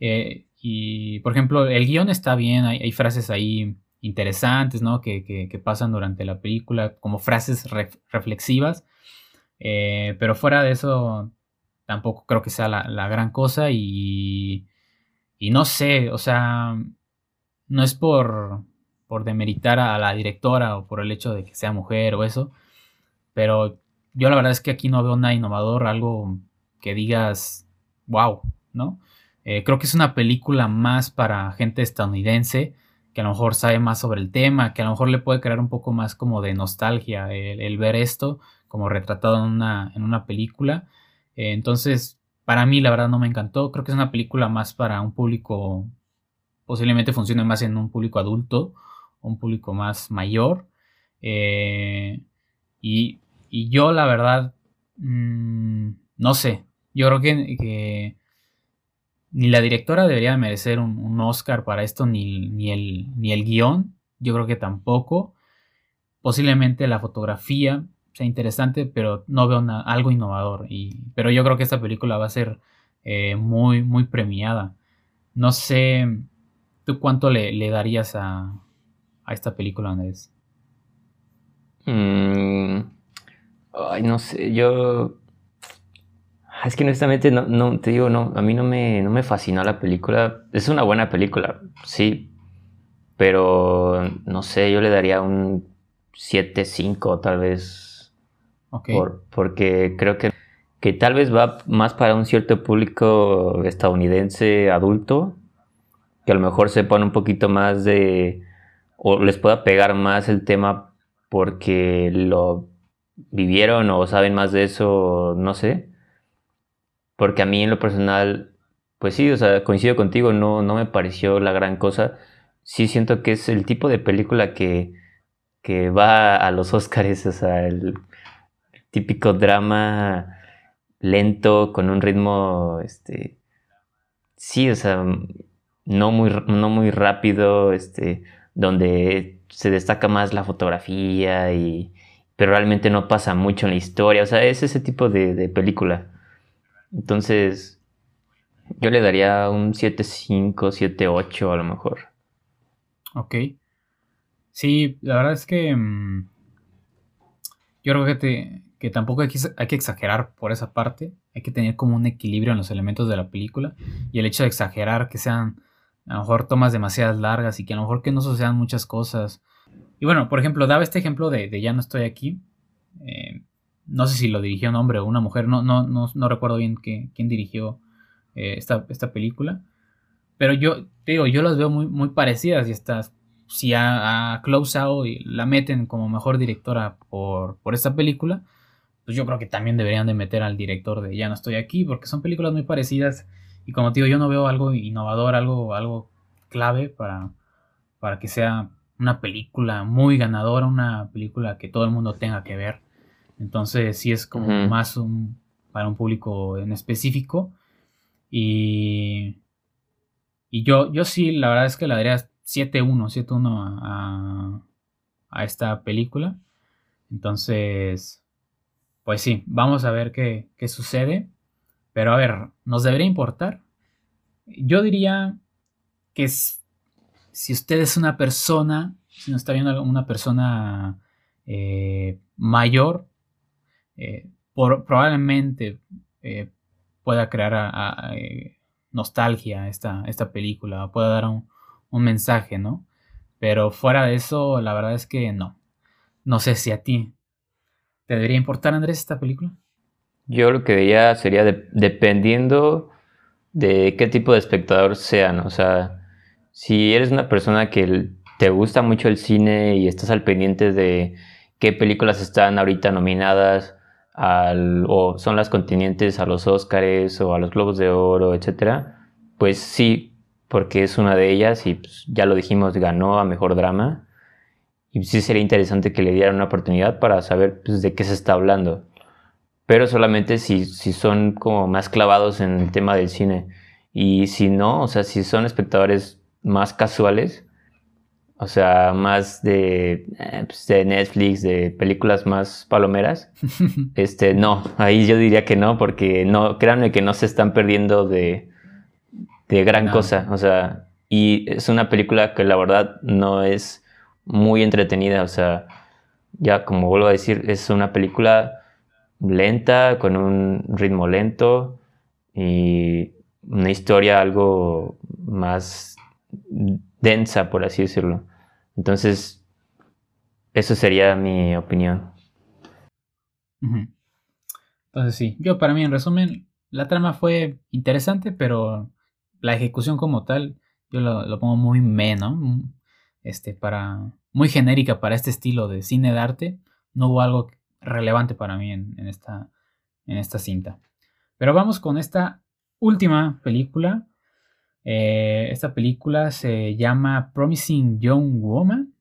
Eh, y, por ejemplo, el guion está bien, hay, frases ahí interesantes, ¿no? Que, pasan durante la película, como frases reflexivas. Eh, pero fuera de eso, tampoco creo que sea la, gran cosa y, y, no sé, o sea, no es por, por demeritar a la directora o por el hecho de que sea mujer o eso, pero yo la verdad es que aquí no veo nada innovador, algo que digas, wow, ¿no? Eh, creo que es una película más para gente estadounidense que a lo mejor sabe más sobre el tema, que a lo mejor le puede crear un poco más como de nostalgia el, ver esto como retratado en una, en una película. Eh, entonces, para mí la verdad no me encantó. Creo que es una película más para un público, posiblemente funcione más en un público adulto, un público más mayor. Eh, y, yo la verdad, mm, no sé, yo creo que, ni la directora debería merecer un, Oscar para esto, ni, ni, el, ni el guion, yo creo que tampoco. Posiblemente la fotografía, sea interesante, pero no veo algo innovador. Y, pero yo creo que esta película va a ser eh, muy, muy premiada. No sé, ¿tú cuánto le, darías a, a, esta película, Andrés? Mm, ay, no sé, yo... Es que honestamente, no, no, te digo, no, a mí no me, no me fascinó la película. Es una buena película, sí, pero no sé, yo le daría un 7-5 tal vez porque creo que, que tal vez va más para un cierto público estadounidense adulto, que a lo mejor sepan un poquito más de, o les pueda pegar más el tema porque lo vivieron o saben más de eso, no sé. Porque a mí en lo personal, pues sí, o sea, coincido contigo, no, no me pareció la gran cosa. Sí siento que es el tipo de película que, que va a los Oscars, o sea, el, típico drama lento, con un ritmo, este, sí, o sea, no muy, no muy rápido, este, donde se destaca más la fotografía y, pero realmente no pasa mucho en la historia, o sea, es ese tipo de, película. Entonces, yo le daría un 7.5, 7.8 a lo mejor. Ok. Sí, la verdad es que mm, yo creo que te, que tampoco hay que exagerar por esa parte, hay que tener como un equilibrio en los elementos de la película y el hecho de exagerar que sean a lo mejor tomas demasiadas largas y que a lo mejor que no sucedan muchas cosas. Y bueno, por ejemplo, daba este ejemplo de, Ya no estoy aquí. Eh, no sé si lo dirigió un hombre o una mujer, no, no, no, recuerdo bien quién dirigió eh, esta, esta, película. Pero yo te digo, yo las veo muy, muy parecidas y estas si a, a Close Out la meten como mejor directora por, por esta película, pues yo creo que también deberían de meter al director de Ya no estoy aquí, porque son películas muy parecidas y como te digo, yo no veo algo innovador, algo, algo clave para, para que sea una película muy ganadora, una película que todo el mundo tenga que ver. Entonces sí es como más un, para un público en específico. Y, y yo, yo sí, la verdad es que le daría 7-1, 7-1 a, a esta película. Entonces, pues sí, vamos a ver qué, sucede. Pero a ver, ¿nos debería importar? Yo diría que si usted es una persona, si nos está viendo una persona eh, mayor, eh, probablemente eh, pueda crear nostalgia esta, esta película, pueda dar un, un, mensaje, ¿no? Pero fuera de eso, la verdad es que no. No sé si a ti ¿Te debería importar, Andrés, esta película? Yo lo que diría sería dependiendo de qué tipo de espectador sean. O sea, si eres una persona que te gusta mucho el cine y estás al pendiente de qué películas están ahorita nominadas al, o son las contendientes a los Oscars o a los Globos de Oro, etcétera, pues sí, porque es una de ellas y pues, ya lo dijimos, ganó a Mejor Drama. Y sí sería interesante que le dieran una oportunidad para saber pues, de qué se está hablando. Pero solamente si, si son como más clavados en el tema del cine. Y si no, o sea, si son espectadores más casuales, o sea, más de, eh, pues, de Netflix, de películas más palomeras, <laughs> este, no, ahí yo diría que no, porque no, créanme que no se están perdiendo de, de gran cosa, o sea, y es una película que la verdad no es muy entretenida, o sea, ya como vuelvo a decir, es una película lenta, con un ritmo lento y una historia algo más densa, por así decirlo. Entonces, eso sería mi opinión. Entonces sí, yo para mí en resumen, la trama fue interesante, pero la ejecución como tal, yo lo, pongo muy menos este, para, muy genérica para este estilo de cine de arte. No hubo algo relevante para mí en, esta, en esta cinta. Pero vamos con esta última película. Eh, esta película se llama Promising Young Woman.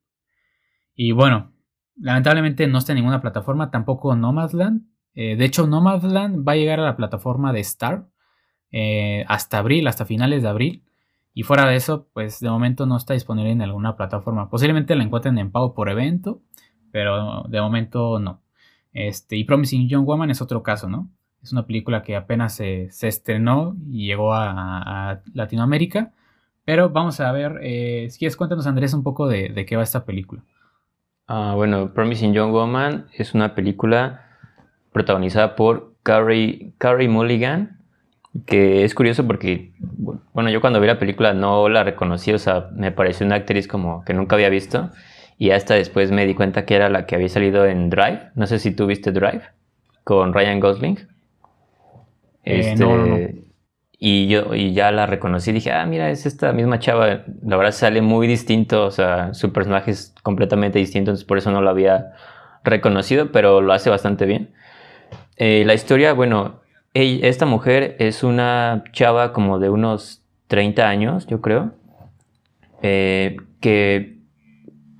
Y bueno, lamentablemente no está en ninguna plataforma, tampoco Nomadland. Eh, de hecho, Nomadland va a llegar a la plataforma de Star eh, hasta abril, hasta finales de abril. Y fuera de eso, pues de momento no está disponible en alguna plataforma. Posiblemente la encuentren en pago por evento, pero de momento no. Este, y Promising Young Woman es otro caso, ¿no? Es una película que apenas se, estrenó y llegó a, Latinoamérica. Pero vamos a ver, eh, si quieres cuéntanos Andrés un poco de, qué va esta película. Ah, bueno, Promising Young Woman es una película protagonizada por Carrie, Carrie Mulligan, que es curioso porque, bueno, yo cuando vi la película no la reconocí, o sea, me pareció una actriz como que nunca había visto. Y hasta después me di cuenta que era la que había salido en Drive. No sé si tú viste Drive con Ryan Gosling. Eh, este, Y yo y ya la reconocí. Dije, ah, mira, es esta misma chava. La verdad sale muy distinto. O sea, su personaje es completamente distinto. Entonces por eso no lo había reconocido, pero lo hace bastante bien. Eh, la historia, bueno, esta mujer es una chava como de unos 30 años, yo creo, eh, que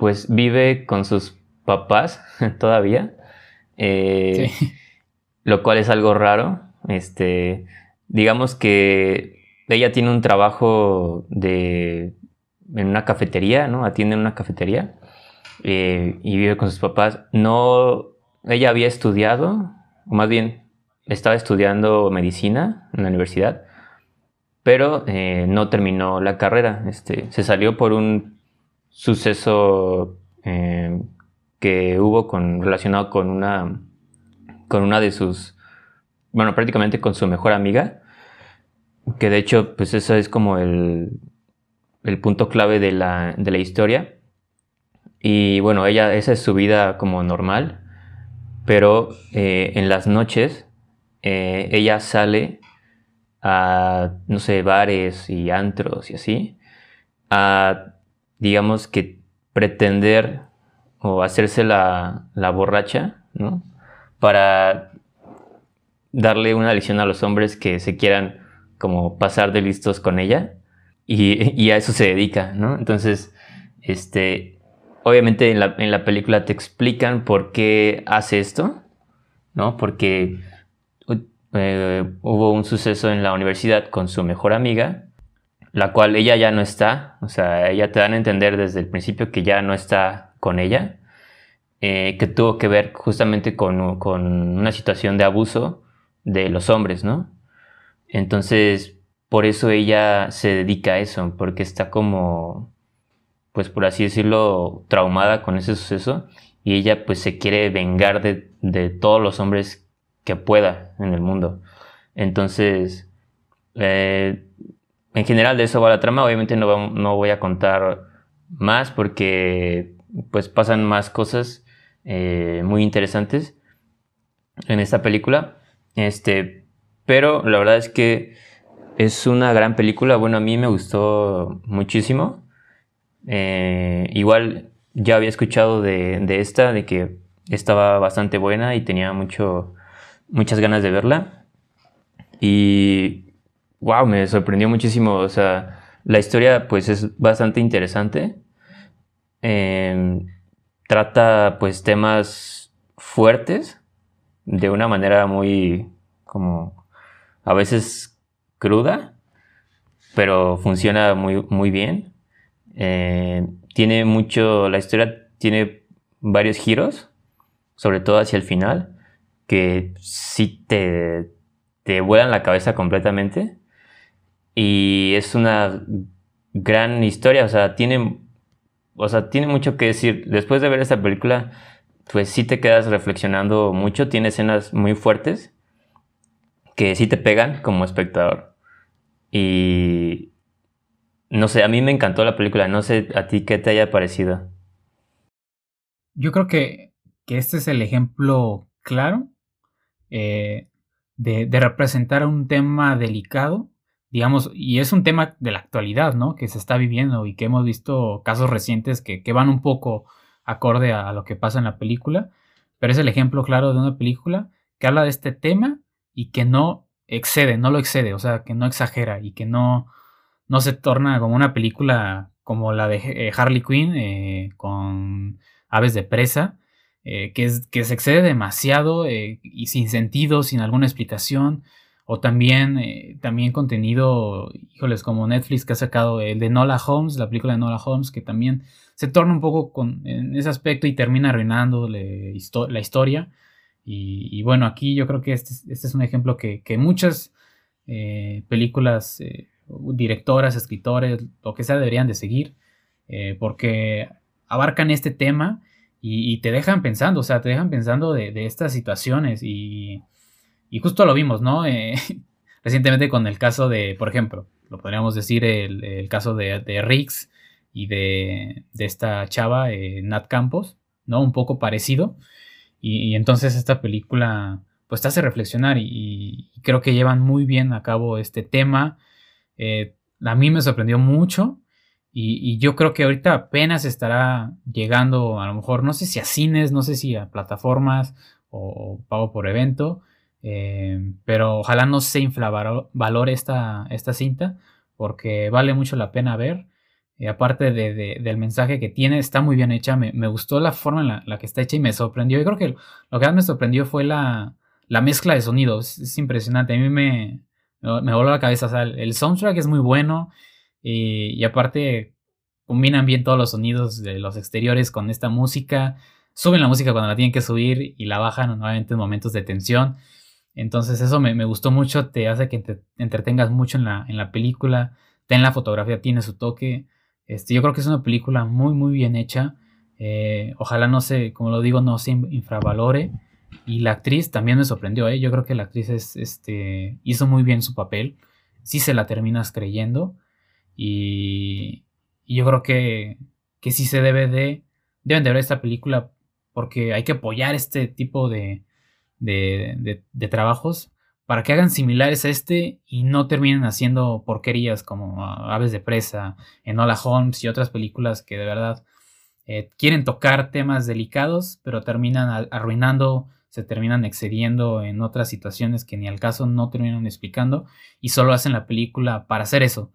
pues vive con sus papás <laughs> todavía, eh, lo cual es algo raro. Este, digamos que ella tiene un trabajo de en una cafetería, ¿no? Atiende en una cafetería eh, y vive con sus papás. No, ella había estudiado, o más bien estaba estudiando medicina en la universidad, pero eh, no terminó la carrera. Este, se salió por un suceso eh, que hubo con, relacionado con una, con una de sus, bueno, prácticamente con su mejor amiga, que de hecho, pues eso es como el, el punto clave de la, de la historia. Y bueno, ella, esa es su vida como normal, pero eh, en las noches eh, ella sale a, no sé, bares y antros y así, digamos que pretender o hacerse la, borracha, ¿no? Para darle una lección a los hombres que se quieran como pasar de listos con ella y, a eso se dedica, ¿no? Entonces, este, obviamente en la, en la, película te explican por qué hace esto, ¿no? Porque eh, hubo un suceso en la universidad con su mejor amiga la cual ella ya no está, o sea, ella te dan a entender desde el principio que ya no está con ella, eh, que tuvo que ver justamente con, una situación de abuso de los hombres, ¿no? Entonces, por eso ella se dedica a eso, porque está como, pues por así decirlo, traumada con ese suceso y ella pues se quiere vengar de, de todos los hombres que pueda en el mundo. Entonces, eh, en general de eso va la trama. Obviamente no, no voy a contar más porque pues pasan más cosas eh, muy interesantes en esta película. Este, pero la verdad es que es una gran película. Bueno, a mí me gustó muchísimo. Eh, igual ya había escuchado de, de, esta, de que estaba bastante buena y tenía mucho, muchas ganas de verla. Y wow, me sorprendió muchísimo. O sea, La historia pues es bastante interesante. Em, trata pues temas fuertes de una manera muy como a veces cruda, pero funciona muy, muy bien. Eh, tiene mucho, la historia tiene varios giros, sobre todo hacia el final, que sí te, te vuelan la cabeza completamente. Y es una gran historia, o sea, tiene, o sea, tiene mucho que decir. Después de ver esta película, pues sí te quedas reflexionando mucho, tiene escenas muy fuertes que sí te pegan como espectador. Y no sé, a mí me encantó la película, no sé a ti qué te haya parecido. Yo creo que, que este es el ejemplo claro eh, de, de, representar un tema delicado, digamos, y es un tema de la actualidad, ¿no? Que se está viviendo y que hemos visto casos recientes que, que van un poco acorde a, lo que pasa en la película, pero es el ejemplo claro de una película que habla de este tema y que no excede, no lo excede, o sea, que no exagera y que no, no se torna como una película como la de eh, Harley Quinn eh, con Aves de Presa, eh, que, es, que se excede demasiado y sin sentido, sin alguna explicación. O también, también contenido, híjoles, como Netflix que ha sacado el de Nola Holmes, la película de Nola Holmes, que también se torna un poco con, en ese aspecto y termina arruinando la historia. Y, bueno, aquí yo creo que este, este es un ejemplo que, muchas eh, películas, eh, directoras, escritores, lo que sea, deberían de seguir, eh, porque abarcan este tema y, te dejan pensando, o sea, te dejan pensando de, estas situaciones y, justo lo vimos, ¿no? <laughs> recientemente con el caso de, por ejemplo, lo podríamos decir, el, caso de, Riggs, y de, esta chava, eh, Nat Campos, ¿no? Un poco parecido. Y, entonces esta película pues te hace reflexionar y, creo que llevan muy bien a cabo este tema. Eh, a mí me sorprendió mucho y, yo creo que ahorita apenas estará llegando a lo mejor, no sé si a cines, no sé si a plataformas o, pago por evento, eh, pero ojalá no se infravalore esta, esta cinta porque vale mucho la pena ver. Eh, aparte de, del mensaje que tiene, está muy bien hecha. Me, gustó la forma en la, que está hecha y me sorprendió. Yo creo que lo que más me sorprendió fue la, mezcla de sonidos. Es, impresionante. A mí me, me voló la cabeza. el, soundtrack es muy bueno. Y, aparte combinan bien todos los sonidos de los exteriores con esta música. Suben la música cuando la tienen que subir y la bajan nuevamente en momentos de tensión. Entonces eso me, gustó mucho, te hace que te entretengas mucho en la, en la película. Ten la fotografía, tiene su toque. Este, yo creo que es una película muy, muy bien hecha. Eh, ojalá no se, como lo digo, no se infravalore. Y la actriz también me sorprendió, ¿eh? Yo creo que la actriz es, este, hizo muy bien su papel. Sí se la terminas creyendo. Y, yo creo que, que sí se debe de, deben de ver esta película porque hay que apoyar este tipo de, de, trabajos para que hagan similares a este y no terminen haciendo porquerías como ah, Aves de Presa, Enola Holmes y otras películas que de verdad eh, quieren tocar temas delicados, pero terminan arruinando, se terminan excediendo en otras situaciones que ni al caso no terminan explicando y solo hacen la película para hacer eso.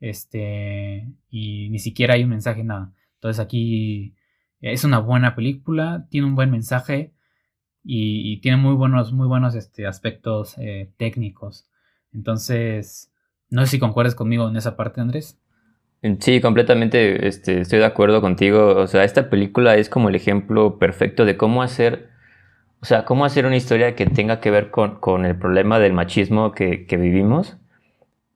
Este, y ni siquiera hay un mensaje, nada. Entonces aquí es una buena película, tiene un buen mensaje y, tiene muy buenos, muy buenos este, aspectos eh, técnicos. Entonces, no sé si concuerdas conmigo en esa parte, Andrés. Sí, completamente este, estoy de acuerdo contigo. O sea, esta película es como el ejemplo perfecto de cómo hacer, o sea, cómo hacer una historia que tenga que ver con, el problema del machismo que, vivimos,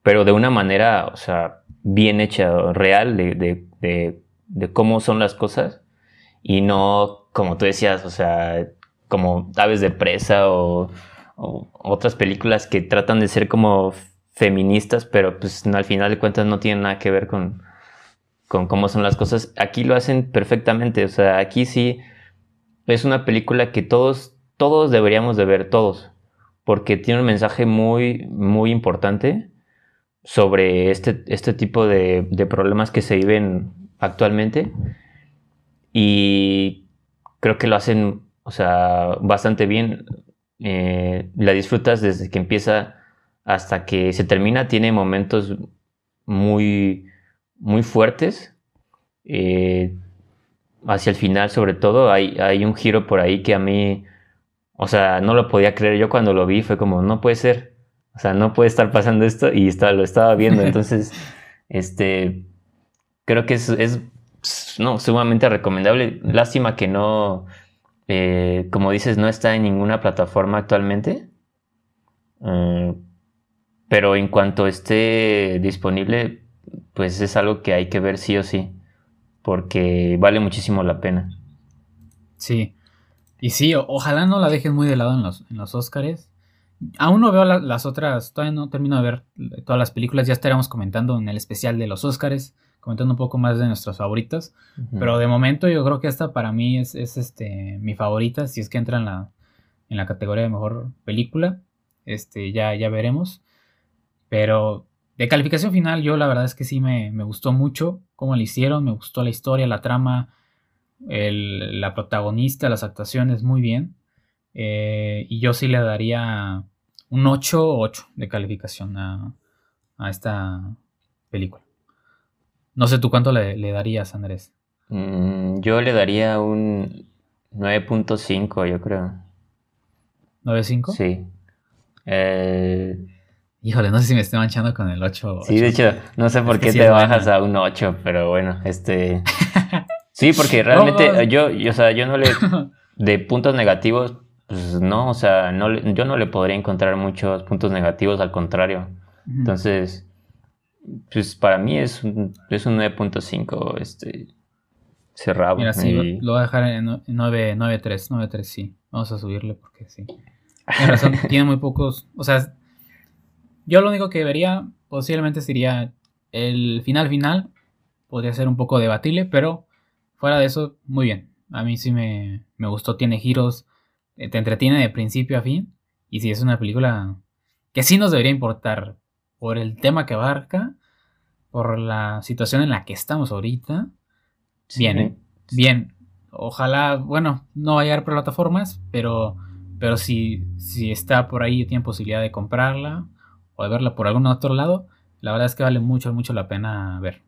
pero de una manera, o sea, bien hecha, real, de, de cómo son las cosas, y no, como tú decías, o sea, como Aves de Presa o, otras películas que tratan de ser como feministas, pero pues al final de cuentas no tienen nada que ver con, con cómo son las cosas. Aquí lo hacen perfectamente, o sea, aquí sí es una película que todos, todos deberíamos de ver, todos, porque tiene un mensaje muy, muy importante sobre este, este tipo de, de problemas que se viven actualmente y creo que lo hacen o sea, bastante bien. Eh, la disfrutas desde que empieza hasta que se termina. Tiene momentos muy, muy fuertes. Eh, hacia el final, sobre todo, hay, hay un giro por ahí que a mí, o sea, no lo podía creer. Yo cuando lo vi fue como, no puede ser. O sea, no puede estar pasando esto y está, lo estaba viendo. <laughs> Entonces, este, creo que es, es no, sumamente recomendable. Lástima que no, eh, como dices, no está en ninguna plataforma actualmente. Mm, pero en cuanto esté disponible, pues es algo que hay que ver sí o sí, porque vale muchísimo la pena. Sí, y sí, ojalá no la dejen muy de lado en los, en los Oscars. Aún no veo las otras, todavía no termino de ver todas las películas, ya estaremos comentando en el especial de los Oscars, comentando un poco más de nuestros favoritos, pero de momento yo creo que esta para mí es, este, mi favorita, si es que entra en la, en la categoría de mejor película, este, ya, ya veremos, pero de calificación final, yo la verdad es que sí me, gustó mucho cómo lo hicieron, me gustó la historia, la trama, la protagonista, las actuaciones, muy bien. Eh, y yo sí le daría un 8 o 8 de calificación a, esta película. No sé tú cuánto le, darías, Andrés. Mm, yo le daría un 9.5, yo creo. ¿9.5? Sí. Eh, Híjole, no sé si me estoy manchando con el 8. Sí, de hecho, no sé por qué te bajas a un 8, pero bueno, este... <laughs> Sí, porque realmente yo, o sea, yo no le... <laughs> De puntos negativos, pues no, o sea, no, yo no le podría encontrar muchos puntos negativos, al contrario. Entonces, pues para mí es un, es un 9.5, este... Cerrado. Mira, sí, lo voy a dejar en 9.3, 9.3, sí. Vamos a subirle porque sí. Tiene razón, <laughs> tiene muy pocos, o sea yo lo único que vería posiblemente sería el final final. Podría ser un poco debatible, pero fuera de eso, muy bien. A mí sí me, gustó, tiene giros, eh, te entretiene de principio a fin. Y si es una película que sí nos debería importar por el tema que abarca, por la situación en la que estamos ahorita. Bien, ¿eh? bien. Ojalá, bueno, no vaya a haber plataformas, pero, pero si, si está por ahí tiene posibilidad de comprarla o de verla por algún otro lado, la verdad es que vale mucho, mucho la pena ver.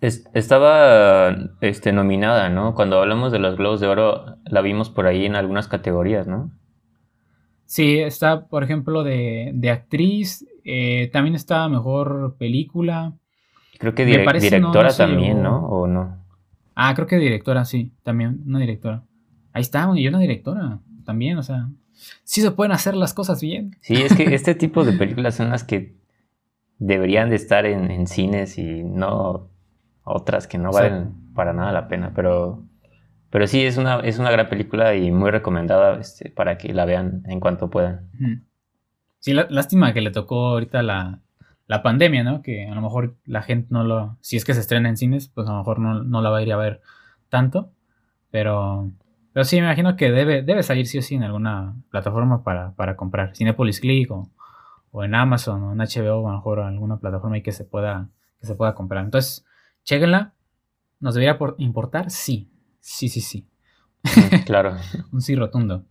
estaba este, nominada, ¿no? Cuando hablamos de los Globos de Oro, la vimos por ahí en algunas categorías, ¿no? Sí, está, por ejemplo, de, actriz, eh, también está mejor película. Creo que directora también, ¿no? ¿O no? Ah, creo que directora, sí, también, una directora. Ahí está, y una directora también, o sea, sí se pueden hacer las cosas bien. Sí, es que este <laughs> tipo de películas son las que deberían de estar en, cines y no otras que no valen para nada la pena. Pero, pero sí, es una, es una gran película y muy recomendada este, para que la vean en cuanto puedan. Sí, lástima que le tocó ahorita la, pandemia, ¿no? Que a lo mejor la gente no lo... Si es que se estrena en cines, pues a lo mejor no, no la va a ir a ver tanto. Pero pero sí, me imagino que debe, debe salir sí o sí en alguna plataforma para, comprar. Cinepolis Click o, o, en Amazon o en HBO o a lo mejor alguna plataforma ahí que se pueda, que se pueda comprar. Entonces, chequenla. ¿Nos debería importar? Sí. Sí, sí, sí. Claro. <laughs> Un sí rotundo.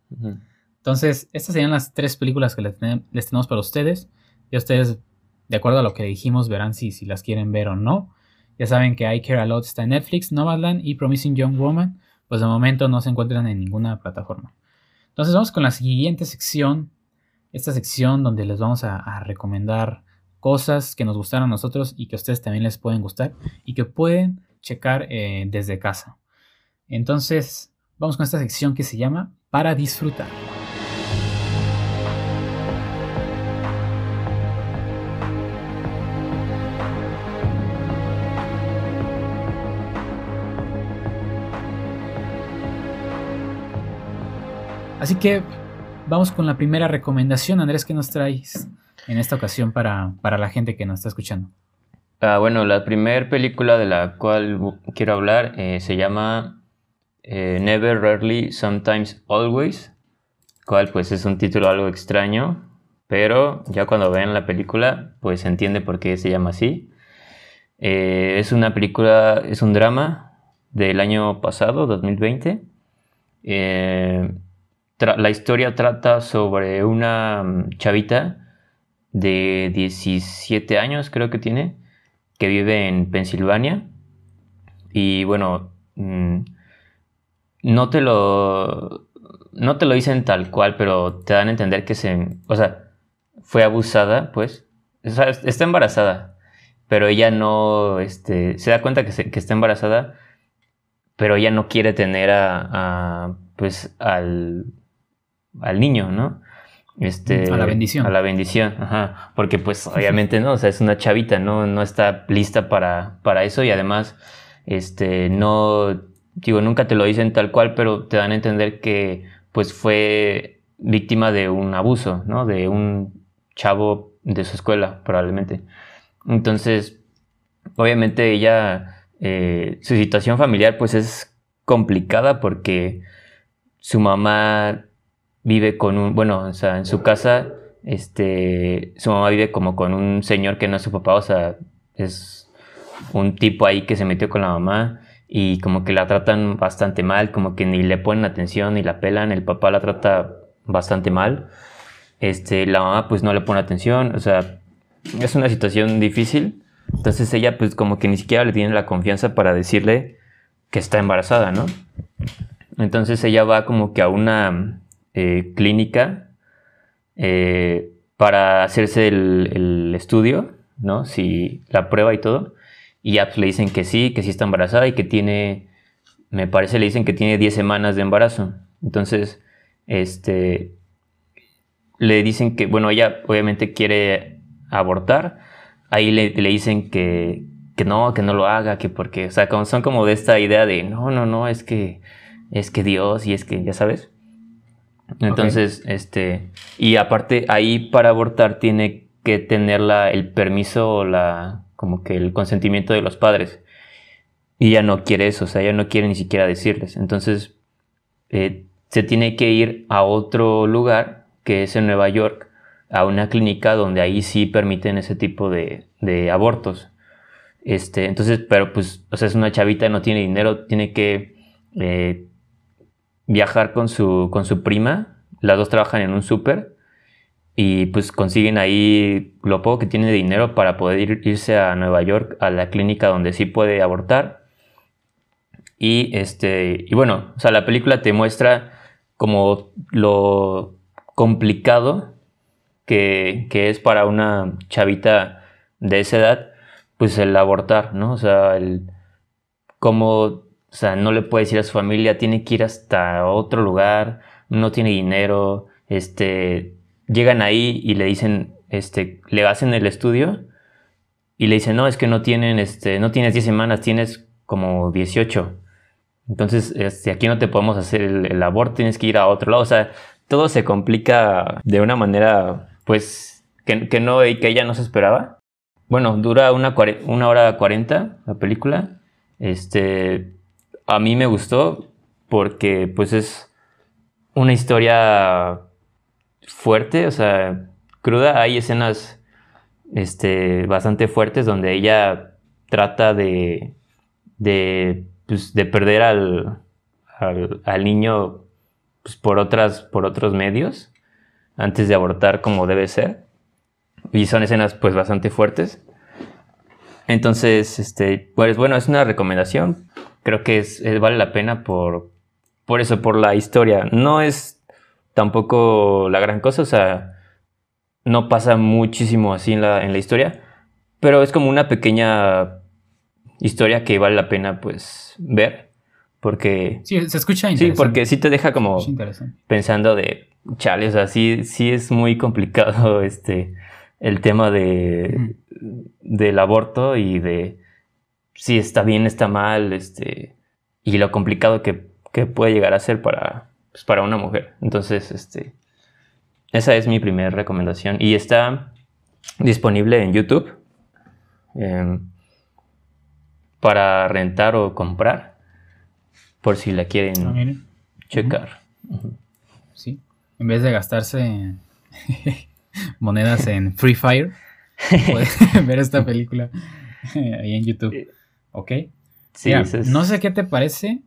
Entonces, estas serían las tres películas que les, tenemos para ustedes. Y ustedes, de acuerdo a lo que dijimos, verán si, si las quieren ver o no. Ya saben que I Care A Lot está en Netflix, Nomadland y Promising Young Woman pues de momento no se encuentran en ninguna plataforma. Entonces vamos con la siguiente sección, esta sección donde les vamos a, recomendar cosas que nos gustaron a nosotros y que a ustedes también les pueden gustar y que pueden checar eh, desde casa. Entonces vamos con esta sección que se llama Para disfrutar. Así que vamos con la primera recomendación. Andrés, ¿qué nos traes en esta ocasión para, la gente que nos está escuchando? Ah, bueno, la primera película de la cual quiero hablar eh, se llama eh, Never, Rarely, Sometimes, Always, cual pues es un título algo extraño, pero ya cuando vean la película pues se entiende por qué se llama así. Eh, es una película, es un drama del año pasado, 2020 la historia trata sobre una mm, chavita de 17 años, creo que tiene, que vive en Pensilvania. Y bueno, mm, no te lo. No te lo dicen tal cual, pero te dan a entender que se. O sea, fue abusada, pues. O sea, está embarazada. Pero ella no. Este, se da cuenta que, que está embarazada. Pero ella no quiere tener a. a pues al. Al niño, ¿no? Este, a la bendición. A la bendición, ajá. Porque pues obviamente no, o sea, es una chavita, no, no está lista para, para eso y además, este, no, digo, nunca te lo dicen tal cual, pero te dan a entender que pues fue víctima de un abuso, ¿no? De un chavo de su escuela, probablemente. Entonces, obviamente ella, eh, su situación familiar pues es complicada porque su mamá vive con un, bueno, o sea, en su casa, este, su mamá vive como con un señor que no es su papá, o sea, es un tipo ahí que se metió con la mamá y como que la tratan bastante mal, como que ni le ponen atención ni la pelan, el papá la trata bastante mal, este, la mamá pues no le pone atención, o sea, es una situación difícil, entonces ella pues como que ni siquiera le tiene la confianza para decirle que está embarazada, ¿no? Entonces ella va como que a una eh, clínica eh, para hacerse el, estudio, ¿no? Si la prueba y todo. Y ya pues, le dicen que sí, que sí está embarazada y que tiene, me parece le dicen que tiene 10 semanas de embarazo. Entonces, este, le dicen que, bueno, ella obviamente quiere abortar. Ahí le, dicen que, que, no, que no lo haga, que porque, o sea, son como de esta idea de, no, no, no, es que, es que Dios y es que, ya sabes. Entonces, este, y aparte ahí para abortar tiene que tener la, el permiso o la, como que el consentimiento de los padres. Y ella no quiere eso, o sea, ella no quiere ni siquiera decirles. Entonces, eh, se tiene que ir a otro lugar, que es en Nueva York, a una clínica donde ahí sí permiten ese tipo de, de abortos. Este, entonces, pero pues, o sea, es una chavita, no tiene dinero, tiene que eh, viajar con su, con su prima. Las dos trabajan en un súper y pues consiguen ahí lo poco que tiene de dinero para poder irse a Nueva York a la clínica donde sí puede abortar. Y este, y bueno, o sea, la película te muestra como lo complicado que, que es para una chavita de esa edad, pues el abortar, ¿no? O sea, el cómo o sea, no le puede decir a su familia, tiene que ir hasta otro lugar, no tiene dinero, este, llegan ahí y le dicen, este, le hacen el estudio y le dicen, no, es que no tienen, este, no tienes 10 semanas, tienes como 18. Entonces, este, aquí no te podemos hacer el, aborto, tienes que ir a otro lado. O sea, todo se complica de una manera, pues, que, que no, que ella no se esperaba. Bueno, dura una, una hora 40 la película. Este, a mí me gustó porque pues es una historia fuerte, o sea, cruda. Hay escenas este, bastante fuertes donde ella trata de, de, pues, de perder al, al, niño pues, por, otras, por otros medios antes de abortar como debe ser. Y son escenas pues bastante fuertes. Entonces, este, pues bueno, es una recomendación creo que es, vale la pena por, por eso, por la historia. No es tampoco la gran cosa, o sea, no pasa muchísimo así en la, en la historia, pero es como una pequeña historia que vale la pena pues ver, porque... Sí, se escucha interesante. Sí, porque sí te deja como pensando de, chale, o sea, sí, sí es muy complicado <laughs> este, el tema de, del aborto y de si está bien, está mal, este, y lo complicado que, puede llegar a ser para, pues, para una mujer. Entonces, este, esa es mi primera recomendación. Y está disponible en YouTube em, para rentar o comprar, por si la quieren ah, checar. Sí, en vez de gastarse <laughs> monedas en Free Fire, <laughs> pueden <laughs> ver esta película ahí en YouTube. ¿Ok? Sí, no sé qué te parece,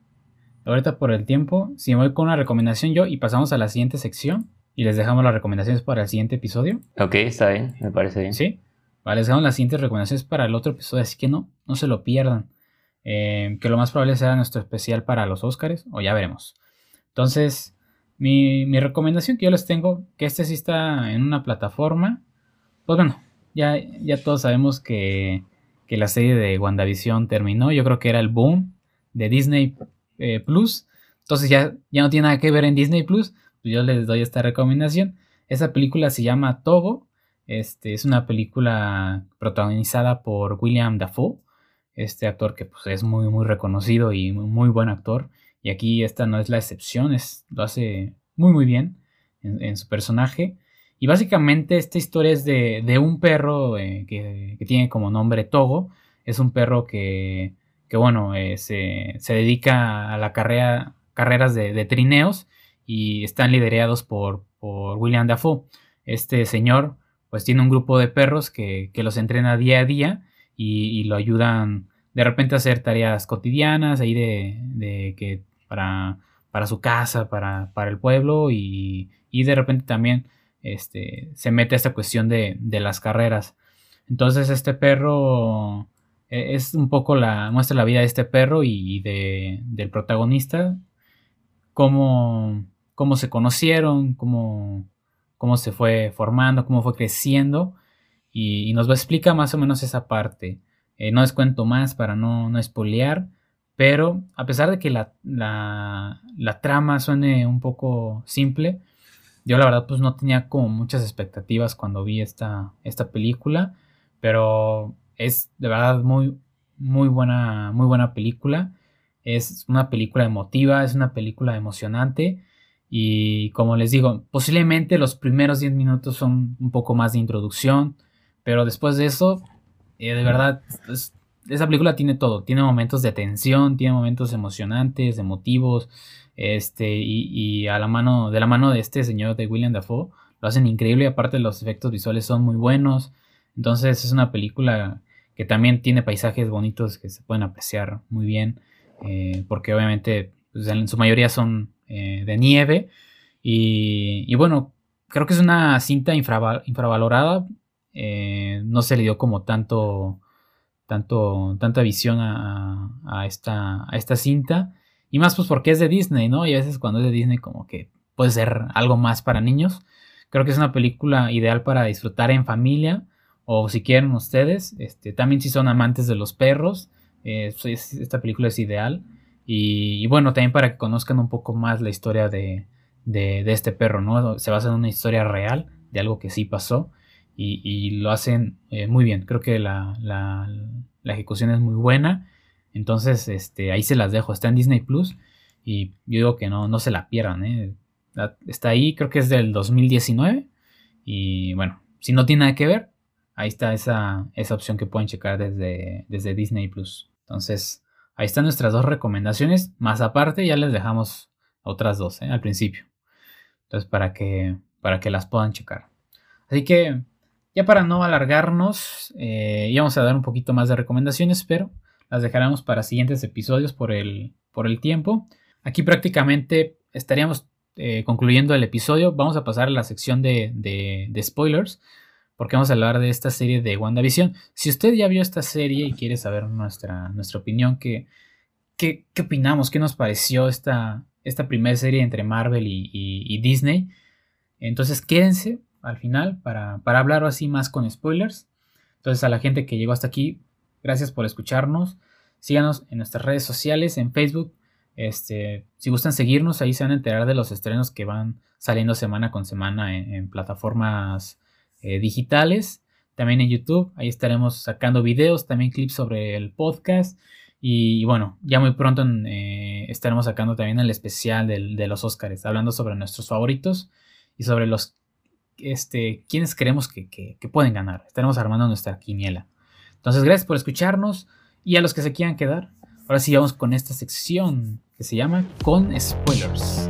ahorita por el tiempo, si me voy con una recomendación yo y pasamos a la siguiente sección y les dejamos las recomendaciones para el siguiente episodio. Ok, está bien, me parece bien. ¿Sí? Les dejamos las siguientes recomendaciones para el otro episodio, así que no, no se lo pierdan. Eh, que lo más probable sea nuestro especial para los Oscars, o ya veremos. Entonces, mi, recomendación que yo les tengo, que este sí está en una plataforma, pues bueno, ya, ya todos sabemos que, la serie de WandaVision terminó, yo creo que era el boom de Disney eh, Plus, entonces ya, ya no tiene nada que ver en Disney Plus, pues yo les doy esta recomendación. Esa película se llama Togo, este, es una película protagonizada por William Dafoe, este actor que pues, es muy, muy reconocido y muy, buen actor. Y aquí esta no es la excepción, es, lo hace muy, muy bien en, su personaje. Y básicamente esta historia es de, un perro eh, que, tiene como nombre Togo. Es un perro que, que bueno, eh, se, dedica a la carrera, carreras de, trineos y están liderados por, por William Dafoe. Este señor pues tiene un grupo de perros que, los entrena día a día y, lo ayudan de repente a hacer tareas cotidianas ahí de, que para, para su casa, para, para el pueblo y, de repente también este, se mete a esta cuestión de, las carreras. Entonces este perro e, es un poco la muestra la vida de este perro y de, del protagonista, cómo, cómo se conocieron, cómo cómo se fue formando, cómo fue creciendo y, nos va a explicar más o menos esa parte. Eh, no les cuento más para no, no espolear, pero a pesar de que la, trama suene un poco simple, yo la verdad pues no tenía como muchas expectativas cuando vi esta, esta película, pero es de verdad muy, muy buena, muy buena película. Es una película emotiva, es una película emocionante y como les digo, posiblemente los primeros 10 minutos son un poco más de introducción, pero después de eso, eh, de verdad, esa película tiene todo. Tiene momentos de tensión, tiene momentos emocionantes, emotivos, este, y, a la mano, de la mano de este señor de William Dafoe, lo hacen increíble y aparte los efectos visuales son muy buenos. Entonces es una película que también tiene paisajes bonitos que se pueden apreciar muy bien, eh, porque obviamente pues, en su mayoría son eh, de nieve. Y, bueno, creo que es una cinta infravalorada. Eh, no se le dio como tanto, tanto tanta visión a, esta, a esta cinta. Y más pues porque es de Disney, ¿no? Y a veces cuando es de Disney como que puede ser algo más para niños. Creo que es una película ideal para disfrutar en familia o si quieren ustedes. Este, también si son amantes de los perros, eh, esta película es ideal. Y, bueno, también para que conozcan un poco más la historia de, este perro, ¿no? Se basa en una historia real de algo que sí pasó y, lo hacen eh, muy bien. Creo que la, ejecución es muy buena. Entonces, este, ahí se las dejo. Está en Disney Plus y yo digo que no, no se la pierdan. ¿eh? Está ahí, creo que es del 2019. Y bueno, si no tiene nada que ver, ahí está esa, esa opción que pueden checar desde, desde Disney Plus. Entonces, Ahí están nuestras dos recomendaciones, más aparte ya les dejamos otras dos ¿eh? al principio. Entonces para que, para que las puedan checar. Así que ya para no alargarnos, eh, íbamos a dar un poquito más de recomendaciones, pero las dejaremos para siguientes episodios por el, por el tiempo. Aquí prácticamente estaríamos eh, concluyendo el episodio. Vamos a pasar a la sección de, de spoilers porque vamos a hablar de esta serie de WandaVision. Si usted ya vio esta serie y quiere saber nuestra, nuestra opinión, ¿qué, qué, opinamos? ¿Qué nos pareció esta, esta primera serie entre Marvel y, Disney? Entonces quédense al final para, para hablar así más con spoilers. Entonces a la gente que llegó hasta aquí, gracias por escucharnos. Síganos en nuestras redes sociales, en Facebook. Este, si gustan seguirnos, ahí se van a enterar de los estrenos que van saliendo semana con semana en plataformas eh, digitales, también en YouTube. Ahí estaremos sacando videos, también clips sobre el podcast. Y, bueno, ya muy pronto eh, estaremos sacando también el especial de los Oscars, hablando sobre nuestros favoritos y sobre los este, quienes creemos que, que, pueden ganar. Estaremos armando nuestra quiniela. Entonces, gracias por escucharnos y a los que se quieran quedar. Ahora sí vamos con esta sección que se llama Con Spoilers.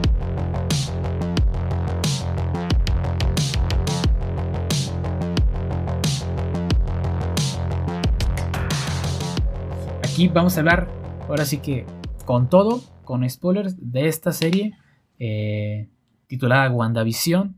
aquí vamos a hablar ahora sí que con todo, con spoilers de esta serie eh, titulada WandaVision.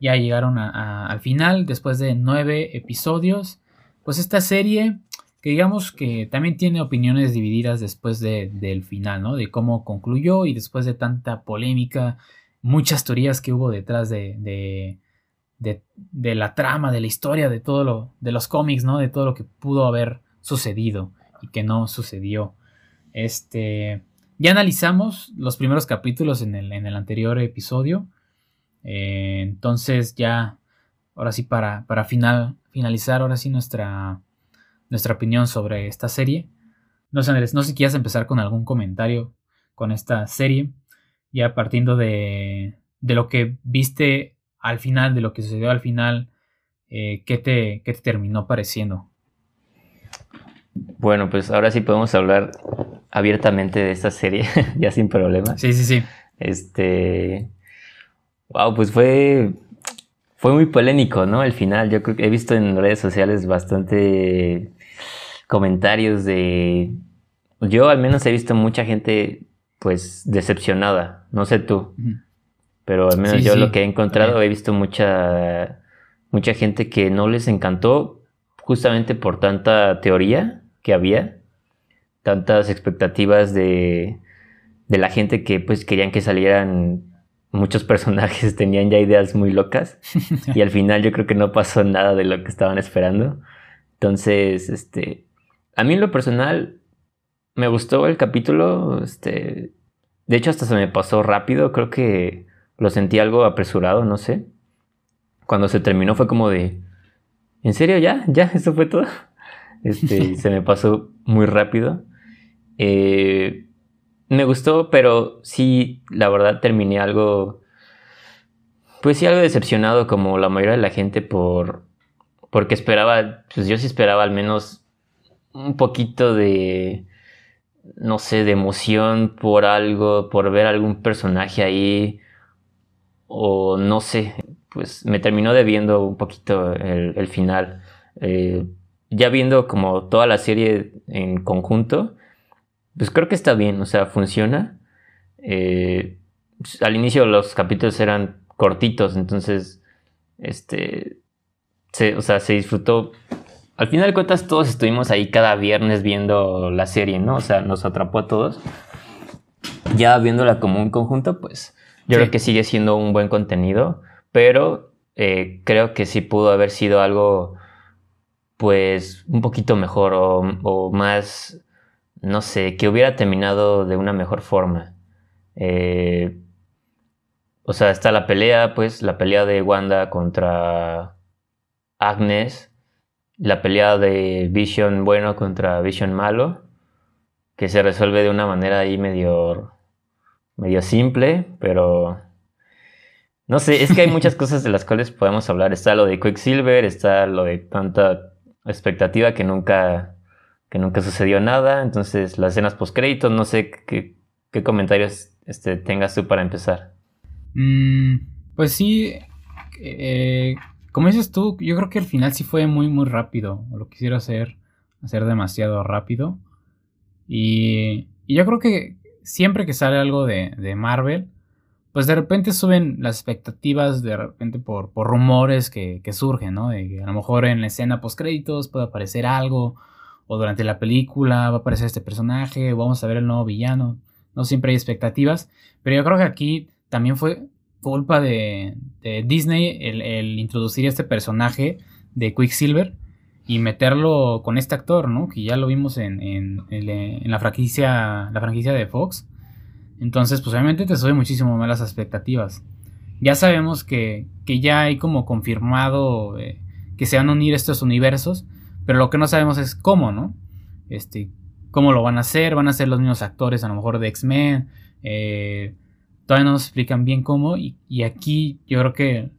Ya llegaron al final después de nueve episodios. Pues esta serie que digamos que también tiene opiniones divididas después del final, ¿no? De cómo concluyó y después de tanta polémica, muchas teorías que hubo detrás de, de, de, la trama, de la historia, de todo lo, de los cómics, ¿no? De todo lo que pudo haber sucedido y que no sucedió. Este, ya analizamos los primeros capítulos en el, en el anterior episodio. Eh, entonces ya, ahora sí, para, para final, finalizar, ahora sí nuestra nuestra opinión sobre esta serie. No sé, Andrés, no sé si quieres empezar con algún comentario con esta serie, ya partiendo de, de lo que viste al final, de lo que sucedió al final, eh, ¿qué, te, te terminó pareciendo? Bueno, pues ahora sí podemos hablar abiertamente de esta serie, <laughs> ya sin problema. Sí, sí, sí. Este. Wow, pues fue. Fue muy polémico, ¿no? El final. Yo creo que he visto en redes sociales bastante comentarios de... Yo al menos he visto mucha gente pues decepcionada, no sé tú, pero al menos yo lo que he encontrado he visto mucha mucha gente que no les encantó justamente por tanta teoría que había, tantas expectativas de, de la gente que pues querían que salieran muchos personajes, <laughs> tenían ya ideas muy locas y al final yo creo que no pasó nada de lo que estaban esperando. Entonces, este, a mí en lo personal me gustó el capítulo, este, de hecho hasta se me pasó rápido, creo que lo sentí algo apresurado, no sé. Cuando se terminó fue como de, ¿en serio ya? ¿Ya? ¿Eso fue todo? <laughs> Este, se me pasó muy rápido. Eh, me gustó, pero sí, la verdad terminé algo, pues sí, algo decepcionado como la mayoría de la gente por, porque esperaba, pues yo sí esperaba al menos un poquito de, no sé, de emoción por algo, por ver algún personaje ahí, o no sé, pues me terminó debiendo un poquito el, final. Eh, ya viendo como toda la serie en conjunto, pues creo que está bien, o sea, funciona. Eh, al inicio los capítulos eran cortitos, entonces, este, o sea, se disfrutó al final de cuentas todos estuvimos ahí cada viernes viendo la serie, ¿no? O sea, nos atrapó a todos. Ya viéndola como un conjunto, pues yo creo que sigue siendo un buen contenido, pero eh, creo que sí pudo haber sido algo, pues, un poquito mejor o, más, no sé, que hubiera terminado de una mejor forma. Eh, o sea, está la pelea, pues, la pelea de Wanda contra Agnes la pelea de Vision bueno contra Vision malo, que se resuelve de una manera ahí medio, medio simple, pero no sé, es que hay muchas <laughs> cosas de las cuales podemos hablar. Está lo de Quicksilver, está lo de tanta expectativa que nunca, que nunca sucedió nada. Entonces, las escenas post créditos, no sé qué, comentarios este, tengas tú para empezar. Mm, pues sí, eh, como dices tú, yo creo que al final sí fue muy, muy rápido. lo quisiera hacer, hacer demasiado rápido. Y, yo creo que siempre que sale algo de, Marvel, pues de repente suben las expectativas, de repente por, por rumores que, surgen, ¿no? De que a lo mejor en la escena post créditos puede aparecer algo, o durante la película va a aparecer este personaje, o vamos a ver el nuevo villano. No siempre hay expectativas, pero yo creo que aquí también fue culpa de, Disney el, introducir este personaje de Quicksilver y meterlo con este actor, ¿no? Que ya lo vimos en, la, franquicia, la franquicia de Fox. Entonces, pues obviamente te sube muchísimo más las expectativas. Ya sabemos que, ya hay como confirmado eh, que se van a unir estos universos, pero lo que no sabemos es cómo, ¿no? Este, cómo lo van a hacer, van a ser los mismos actores a lo mejor de X-Men, eh, todavía no nos explican bien cómo y, aquí yo creo que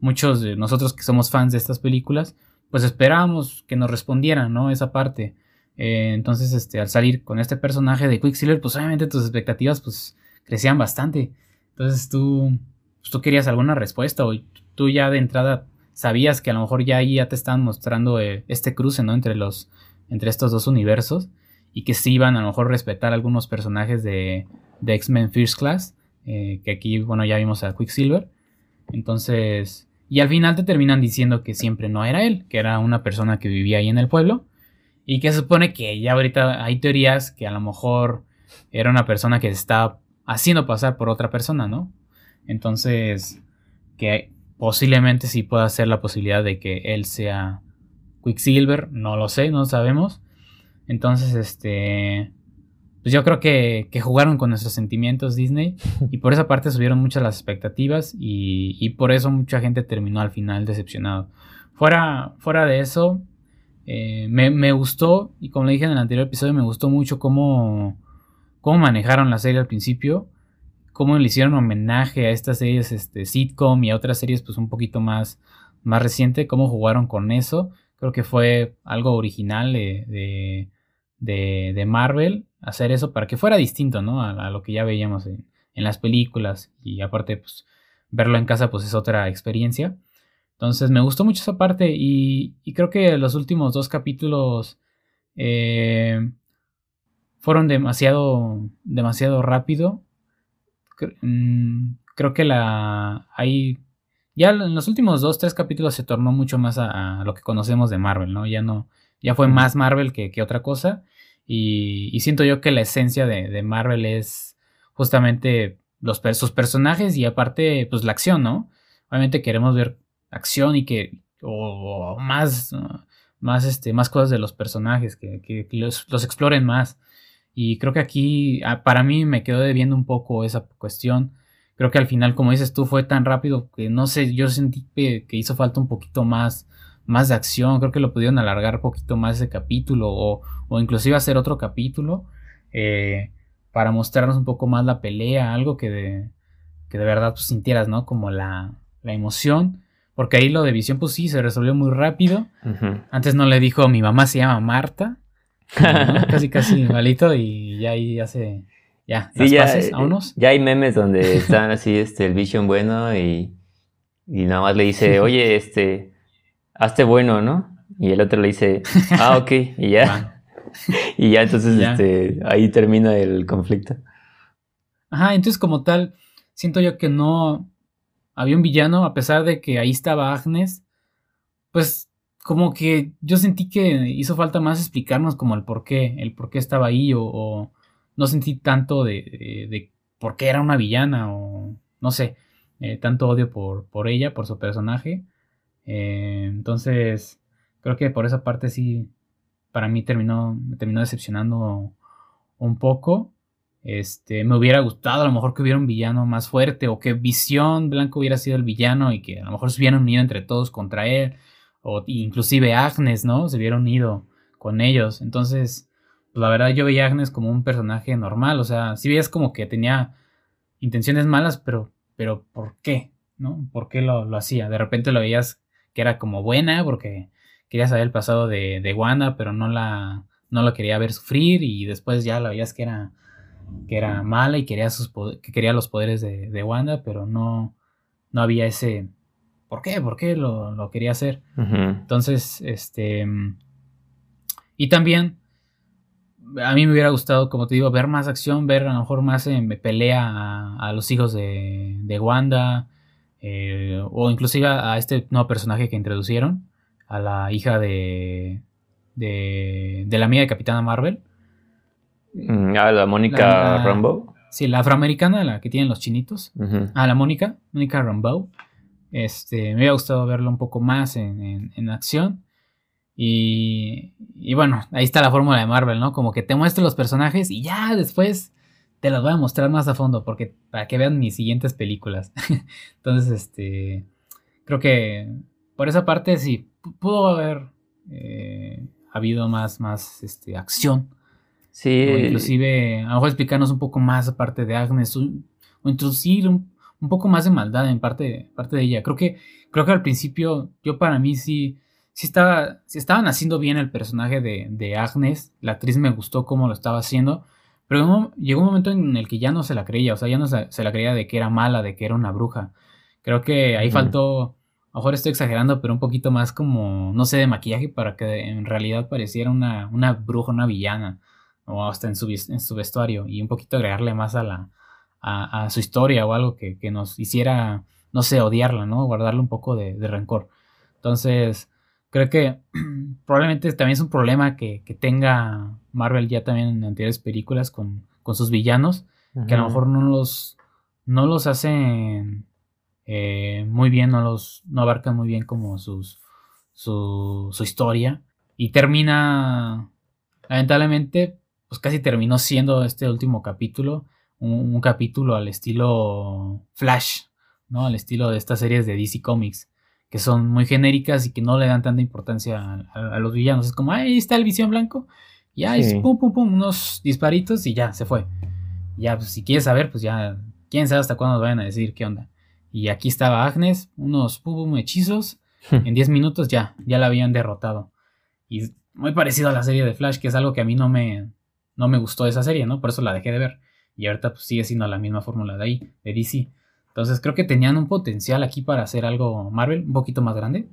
muchos de nosotros que somos fans de estas películas, pues esperábamos que nos respondieran, ¿no? Esa parte. Eh, entonces, este, al salir con este personaje de Quicksilver, pues obviamente tus expectativas pues crecían bastante. Entonces tú, pues, tú querías alguna respuesta o tú ya de entrada sabías que a lo mejor ya ahí ya te estaban mostrando eh, este cruce, ¿no? Entre los, entre estos dos universos y que sí iban a lo mejor respetar algunos personajes de, de X-Men First Class. Eh, que aquí, bueno, ya vimos a Quicksilver. Entonces, Y al final te terminan diciendo que siempre no era él, que era una persona que vivía ahí en el pueblo. Y que se supone que ya ahorita hay teorías que a lo mejor era una persona que se estaba haciendo pasar por otra persona, ¿no? Entonces, que posiblemente sí pueda ser la posibilidad de que él sea Quicksilver, no lo sé, no sabemos. Entonces, este, pues yo creo que, jugaron con nuestros sentimientos Disney <laughs> y por esa parte subieron muchas las expectativas y, por eso mucha gente terminó al final decepcionado. Fuera, fuera de eso, eh, me, gustó y como le dije en el anterior episodio, me gustó mucho cómo, cómo manejaron la serie al principio, cómo le hicieron homenaje a estas series este, sitcom y a otras series pues un poquito más, más reciente, cómo jugaron con eso. Creo que fue algo original de, de, Marvel hacer eso para que fuera distinto, ¿no? A, lo que ya veíamos en, las películas y aparte, pues, verlo en casa, pues es otra experiencia. Entonces me gustó mucho esa parte y, creo que los últimos dos capítulos eh, fueron demasiado, demasiado rápido. Mm, creo que la hay ya en los últimos dos, tres capítulos se tornó mucho más a, lo que conocemos de Marvel, ¿no? Ya no, ya fue más Marvel que, otra cosa. Y, siento yo que la esencia de, Marvel es justamente los, sus personajes y aparte, pues la acción, ¿no? Obviamente queremos ver acción y que, o, más, más, este, más cosas de los personajes, que, los, los, exploren más. Y creo que aquí, ah, para mí, me quedó debiendo un poco esa cuestión creo que al final, como dices tú, fue tan rápido que no sé, yo sentí que, hizo falta un poquito más, más de acción. Creo que lo pudieron alargar un poquito más ese capítulo o, o inclusive hacer otro capítulo eh, para mostrarnos un poco más la pelea, algo que de, que de verdad pues, sintieras, ¿no? Como la, la emoción. Porque ahí lo de visión, pues sí, se resolvió muy rápido. Antes no le dijo, mi mamá se llama Marta. <laughs> casi, casi malito y ya ahí ya se, ya, ya, eh, Ya hay memes donde están así, este, el Vision bueno y, y nada más le dice, oye, <laughs> este, hazte bueno, ¿no? Y el otro le dice, ah, ok, y ya. <laughs> y ya entonces, este, ahí termina el conflicto. Ajá, entonces como tal, siento yo que no había un villano, a pesar de que ahí estaba Agnes, pues como que yo sentí que hizo falta más explicarnos como el por qué, el por qué estaba ahí o no sentí tanto de, de, por qué era una villana o no sé, eh, tanto odio por, por, ella, por su personaje. Eh, entonces, creo que por esa parte sí, para mí terminó, me terminó decepcionando un poco. Este, me hubiera gustado a lo mejor que hubiera un villano más fuerte o que Visión Blanco hubiera sido el villano y que a lo mejor se hubieran unido entre todos contra él o inclusive Agnes, ¿no? Se hubiera unido con ellos. Entonces, la verdad yo veía a Agnes como un personaje normal, o sea, si veías como que tenía intenciones malas, pero, pero ¿por qué? ¿No? ¿Por qué lo, hacía? De repente lo veías que era como buena porque quería saber el pasado de, de Wanda, pero no la, no la quería ver sufrir y después ya la veías que era, que era mala y quería, sus, que quería los poderes de, de Wanda, pero no, no había ese... ¿Por qué? ¿Por qué lo, lo quería hacer? Entonces, este... Y también a mí me hubiera gustado, como te digo, ver más acción, ver a lo mejor más en pelea a, los hijos de, de Wanda, eh, o inclusive a, este nuevo personaje que introducieron, a la hija de, de, de la amiga de Capitana Marvel. Mm, ah, la Mónica Rambeau. Sí, la afroamericana, la que tienen los chinitos. Ah, la Mónica, Mónica Rambeau. Este, me hubiera gustado verlo un poco más en, en acción. Y, y bueno, ahí está la fórmula de Marvel, ¿no? Como que te muestro los personajes y ya después te los voy a mostrar más a fondo porque para que vean mis siguientes películas. <laughs> Entonces, este, creo que por esa parte sí, pudo haber eh, habido más, más este, acción. Sí. inclusive, a lo mejor explicarnos un poco más aparte de Agnes, o introducir un, un, poco más de maldad en parte, parte de ella. Creo que, creo que al principio, yo para mí sí si estaba, si estaban haciendo bien el personaje de, Agnes, la actriz me gustó cómo lo estaba haciendo, pero llegó un momento en el que ya no se la creía, o sea, ya no se, la creía de que era mala, de que era una bruja. Creo que ahí faltó, a lo mejor estoy exagerando, pero un poquito más como, no sé, de maquillaje para que en realidad pareciera una, una bruja, una villana, o hasta en su, en su vestuario, y un poquito agregarle más a la a, su historia o algo que, que nos hiciera no sé, odiarla, ¿no? Guardarle un poco de, rencor. Entonces, creo que <clears throat> probablemente también es un problema que, tenga Marvel ya también en anteriores películas con, sus villanos, que a lo mejor no los, no los hacen eh, muy bien, no los no abarcan muy bien como sus, su, su historia. Y termina, lamentablemente, pues casi terminó siendo este último capítulo un, capítulo al estilo Flash, ¿no? Al estilo de estas series de DC Comics, que son muy genéricas y que no le dan tanta importancia a, los villanos. Es como, ahí está el visión blanco, ya es pum, pum, pum, unos disparitos y ya, se fue. Ya, pues si quieres saber, pues ya, quién sabe hasta cuándo nos vayan a decir qué onda. Y aquí estaba Agnes, unos pum, pum hechizos, en 10 minutos ya, ya la habían derrotado. Y muy parecido a la serie de Flash, que es algo que a mí no me, no me gustó esa serie, ¿no? Por eso la dejé de ver. Y ahorita pues, sigue siendo la misma fórmula de ahí, de DC. Entonces creo que tenían un potencial aquí para hacer algo Marvel un poquito más grande.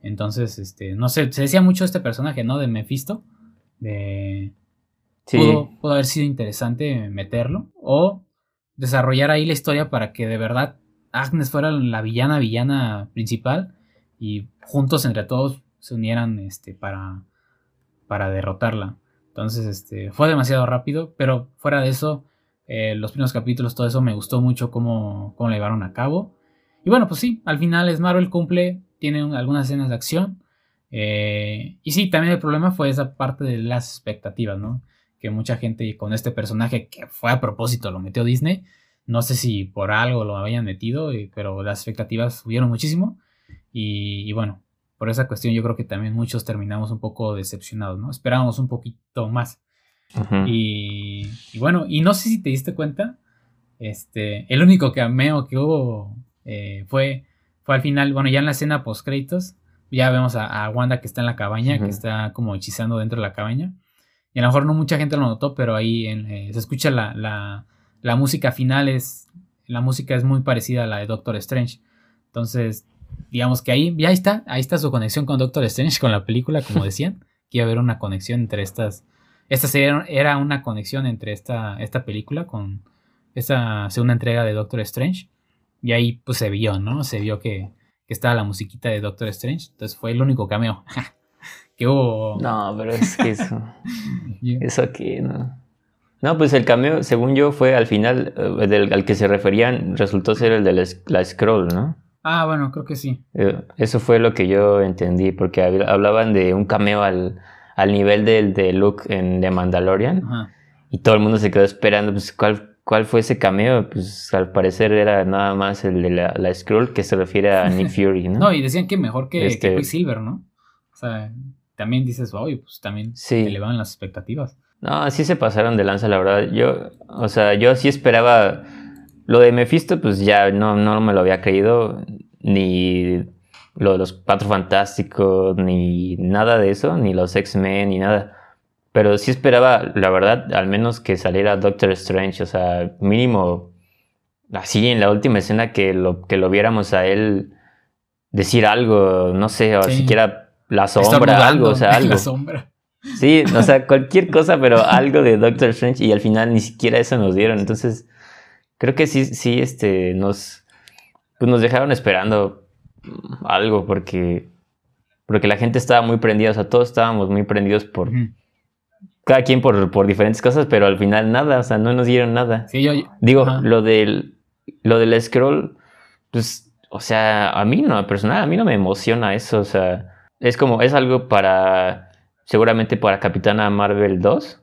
Entonces, este, no sé, se decía mucho este personaje, ¿no? De Mephisto. De... Sí. Pudo, haber sido interesante meterlo. O desarrollar ahí la historia para que de verdad Agnes fuera la villana, villana principal. Y juntos entre todos se unieran este, para, para derrotarla. Entonces, este, fue demasiado rápido, pero fuera de eso, eh, los primeros capítulos, todo eso me gustó mucho cómo, cómo lo llevaron a cabo. Y bueno, pues sí, al final es Marvel cumple, tiene algunas escenas de acción. Eh, y sí, también el problema fue esa parte de las expectativas, ¿no? Que mucha gente con este personaje que fue a propósito lo metió Disney. No sé si por algo lo habían metido, pero las expectativas subieron muchísimo. y bueno, por esa cuestión yo creo que también muchos terminamos un poco decepcionados, ¿no? Esperábamos un poquito más. Y, bueno, y no sé si te diste cuenta, este, el único cameo que hubo eh, fue, fue al final, bueno, ya en la escena post créditos, ya vemos a, Wanda que está en la cabaña, que está como hechizando dentro de la cabaña. Y a lo mejor no mucha gente lo notó, pero ahí eh, se escucha la, la, la música final, es, la música es muy parecida a la de Doctor Strange. Entonces, digamos que ahí ya está, ahí está su conexión con Doctor Strange, con la película, como decían, que iba a haber una conexión entre estas, esta serie era una conexión entre esta, esta película con esta segunda entrega de Doctor Strange, y ahí pues se vio, ¿no? Se vio que, que estaba la musiquita de Doctor Strange, entonces fue el único cameo <laughs> que hubo. No, pero es que eso, <laughs> eso aquí, ¿no? No, pues el cameo, según yo, fue al final, eh, del, al que se referían, resultó ser el de la Scroll, ¿no? Ah, bueno, creo que sí. Eh, eso fue lo que yo entendí, porque hablaban de un cameo al, nivel del de Luke en The Mandalorian. Y todo el mundo se quedó esperando, pues, ¿cuál, ¿cuál fue ese cameo? Pues al parecer era nada más el de la, la Scroll que se refiere a Nick <laughs> Fury, ¿no? no, y decían que mejor que, este... Quicksilver, ¿no? O sea, también dices, oye, pues también sí. te elevan las expectativas. No, sí se pasaron de lanza, la verdad. Yo, o sea, yo sí esperaba lo de Mephisto, pues ya no, no me lo había creído, ni lo de los Cuatro Fantásticos, ni nada de eso, ni los X-Men, ni nada. Pero sí esperaba, la verdad, al menos que saliera Doctor Strange, o sea, mínimo así en la última escena que lo, que lo viéramos a él decir algo, no sé, o siquiera la sombra, algo, o sea, <laughs> algo. La sombra. Sí, o sea, cualquier cosa, pero algo de Doctor Strange y al final ni siquiera eso nos dieron. Entonces, creo que sí, sí, este, nos, pues nos dejaron esperando algo porque, porque la gente estaba muy prendida, o sea, todos estábamos muy prendidos por, cada quien por, por, diferentes cosas, pero al final nada, o sea, no nos dieron nada. Sí, yo, Digo, lo del, lo del scroll, pues, o sea, a mí no, personal, a mí no me emociona eso, o sea, es como, es algo para, seguramente para Capitana Marvel 2,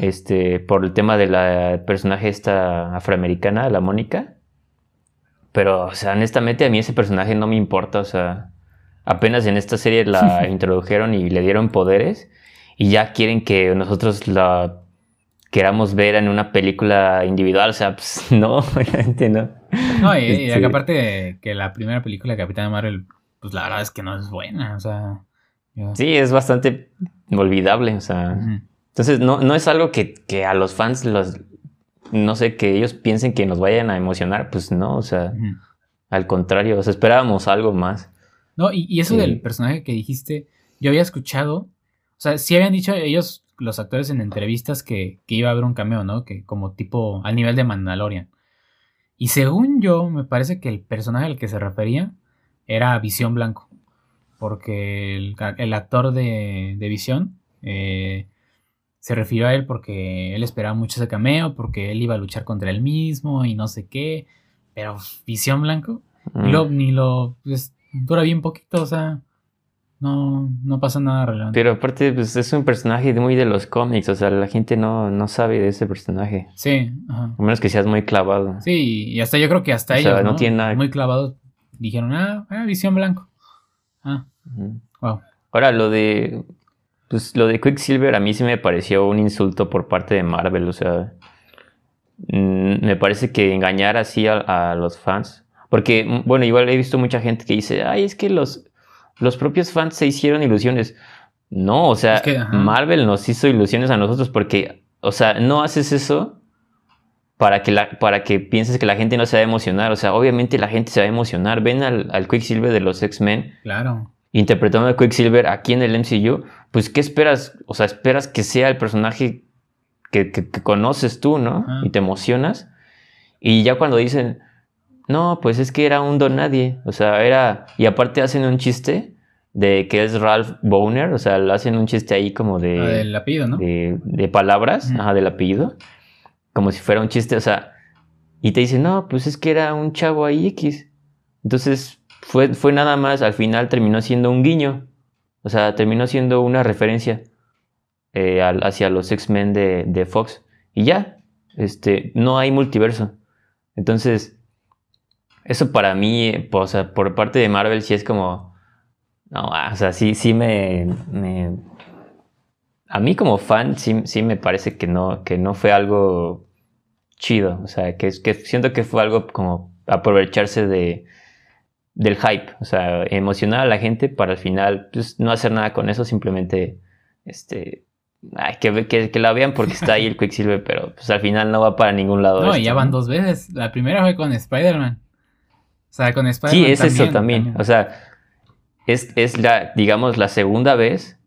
este, por el tema de la personaje esta afroamericana, la Mónica. Pero, o sea, honestamente a mí ese personaje no me importa, o sea, apenas en esta serie la <laughs> introdujeron y le dieron poderes y ya quieren que nosotros la queramos ver en una película individual, o sea, pues <laughs> no, <laughs> obviamente no. No, y, este aparte que la primera película de Capitán Marvel, pues la verdad es que no es buena, o sea... Sí, es bastante olvidable, o sea... Entonces, no, no es algo que, a los fans los, no sé, que ellos piensen que nos vayan a emocionar, pues no, o sea, al contrario, o sea, esperábamos algo más. No, y, eso del personaje que dijiste, yo había escuchado, o sea, sí habían dicho ellos, los actores en entrevistas, que, iba a haber un cameo, ¿no? Que como tipo al nivel de Mandalorian. Y según yo, me parece que el personaje al que se refería era Visión Blanco. Porque el, actor de, de Visión eh, se refirió a él porque él esperaba mucho ese cameo, porque él iba a luchar contra él mismo y no sé qué. Pero Visión Blanco, ni lo, ni lo pues, dura bien poquito, o sea, no, no pasa nada relevante. Pero aparte, pues es un personaje muy de los cómics, o sea, la gente no, no sabe de ese personaje. Sí, ajá. A menos que seas muy clavado. Sí, y hasta yo creo que hasta ellos, no, tiene nada... muy clavados, dijeron, ah, ah, visión blanco. Ah, wow. Ahora, lo de, pues lo de Quicksilver a mí sí me pareció un insulto por parte de Marvel, o sea, mm, me parece que engañar así a los fans, porque, mm, bueno, igual he visto mucha gente que dice, ay, es que los los propios fans se hicieron ilusiones. No, o sea, Marvel nos hizo ilusiones a nosotros porque, o sea, no haces eso para que, la, para que pienses que la gente no se va a emocionar. O sea, obviamente la gente se va a emocionar. Ven al, Quicksilver de los X-Men. Claro. Interpretando a Quicksilver aquí en el MCU. Pues, ¿qué esperas? O sea, esperas que sea el personaje que, conoces tú, ¿no? Y te emocionas. Y ya cuando dicen, no, pues es que era un don nadie. O sea, era. Y aparte hacen un chiste de que es Ralph Boner. O sea, hacen un chiste ahí como de. Ah, del apellido, ¿no? De, palabras, ajá, del apellido. Como si fuera un chiste, o sea. Y te dicen, no, pues es que era un chavo ahí X. Entonces, fue, fue nada más, al final terminó siendo un guiño. O sea, terminó siendo una referencia eh, hacia los X-Men de, de Fox. Y ya, este, no hay multiverso. Entonces, eso para mí, o sea, por parte de Marvel sí es como... No, o sea, sí, sí me, A mí como fan sí, sí, me parece que no, que no fue algo chido. O sea, que, que siento que fue algo como aprovecharse de, del hype. O sea, emocionar a la gente para al final pues, no hacer nada con eso, simplemente este, Ay, que, que, la vean porque está ahí el <laughs> Quicksilver, pero pues al final no va para ningún lado. No, ya van dos veces. La primera fue con Spider-Man. O sea, con Spider-Man. Sí, es eso también. O sea, es, es, la, digamos, la segunda vez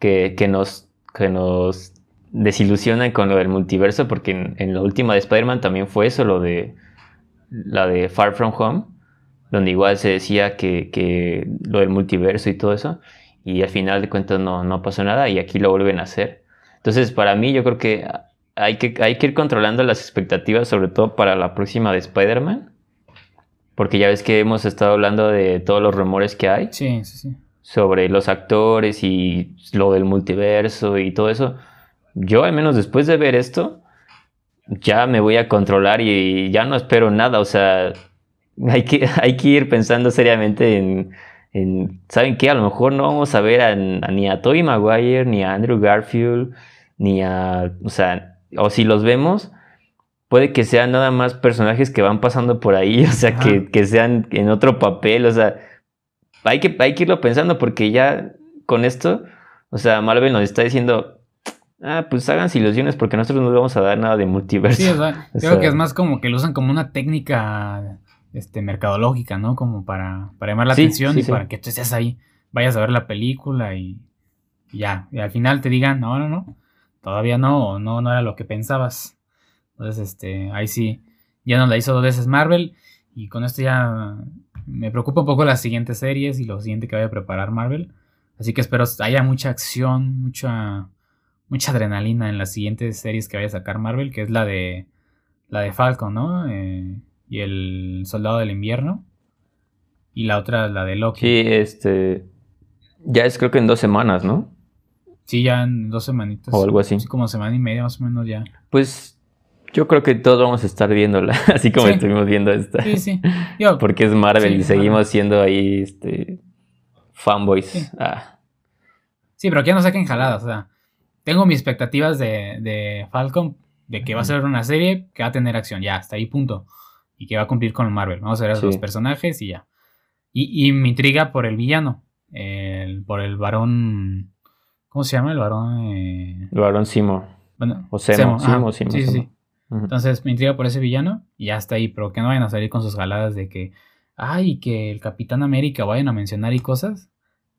que, que, nos, que nos desilusionan con lo del multiverso, porque en, en la última de Spider-Man también fue eso, lo de la de Far From Home, donde igual se decía que, que lo del multiverso y todo eso, y al final de cuentas no, no pasó nada, y aquí lo vuelven a hacer. Entonces, para mí, yo creo que hay que, hay que ir controlando las expectativas, sobre todo para la próxima de Spider-Man porque ya ves que hemos estado hablando de todos los rumores que hay. Sí, sí, sí. Sobre los actores y lo del multiverso y todo eso. Yo, al menos después de ver esto, ya me voy a controlar y ya no espero nada. O sea, hay que, <laughs> hay que ir pensando seriamente en, ¿saben qué? A lo mejor no vamos a ver a, ni a Tobey Maguire, ni a Andrew Garfield, ni a, o sea, o si los vemos, puede que sean nada más personajes que van pasando por ahí, <laughs> o sea, que, sean en otro papel, o sea, hay que, hay que irlo pensando porque ya con esto, o sea, Marvel nos está diciendo, ah, pues háganse ilusiones porque nosotros no vamos a dar nada de multiverso. Sí, o sea, <laughs> creo que es más como que lo usan como una técnica este, mercadológica, ¿no? Como para, para llamar la atención y para que tú estés ahí, vayas a ver la película y, ya, y al final te digan, no, no, no, todavía no, no, no era lo que pensabas. Entonces, este, ahí sí, ya nos la hizo dos veces Marvel. Y con esto ya me preocupa un poco las siguientes series y lo siguiente que vaya a preparar Marvel. Así que espero haya mucha acción, mucha, mucha adrenalina en las siguientes series que vaya a sacar Marvel, que es la de la de Falcon, ¿no? Eh, y el Soldado del Invierno. Y la otra, la de Loki. Sí, este. Ya es creo que en dos semanas, ¿no? Sí, ya en dos semanitas. O algo así. como semana y media más o menos ya. Pues yo creo que todos vamos a estar viéndola, <laughs> así como estuvimos viendo esta. Sí, sí. <laughs> Porque es Marvel y seguimos siendo ahí este, fanboys. Sí. Ah. sí, pero aquí no saquen jaladas. O sea, tengo mis expectativas de, de Falcon, de que va a ser una serie que va a tener acción, ya, hasta ahí punto. Y que va a cumplir con Marvel. Vamos a ver a los personajes y ya. Y, y me intriga por el villano, el, por el varón. ¿Cómo se llama el varón? Eh? El varón Simo. Bueno, o Semo, Simo, Simo, sí, sí. Entonces me intriga por ese villano y ya está ahí, pero que no vayan a salir con sus jaladas de que, ay, que el Capitán América vayan a mencionar y cosas.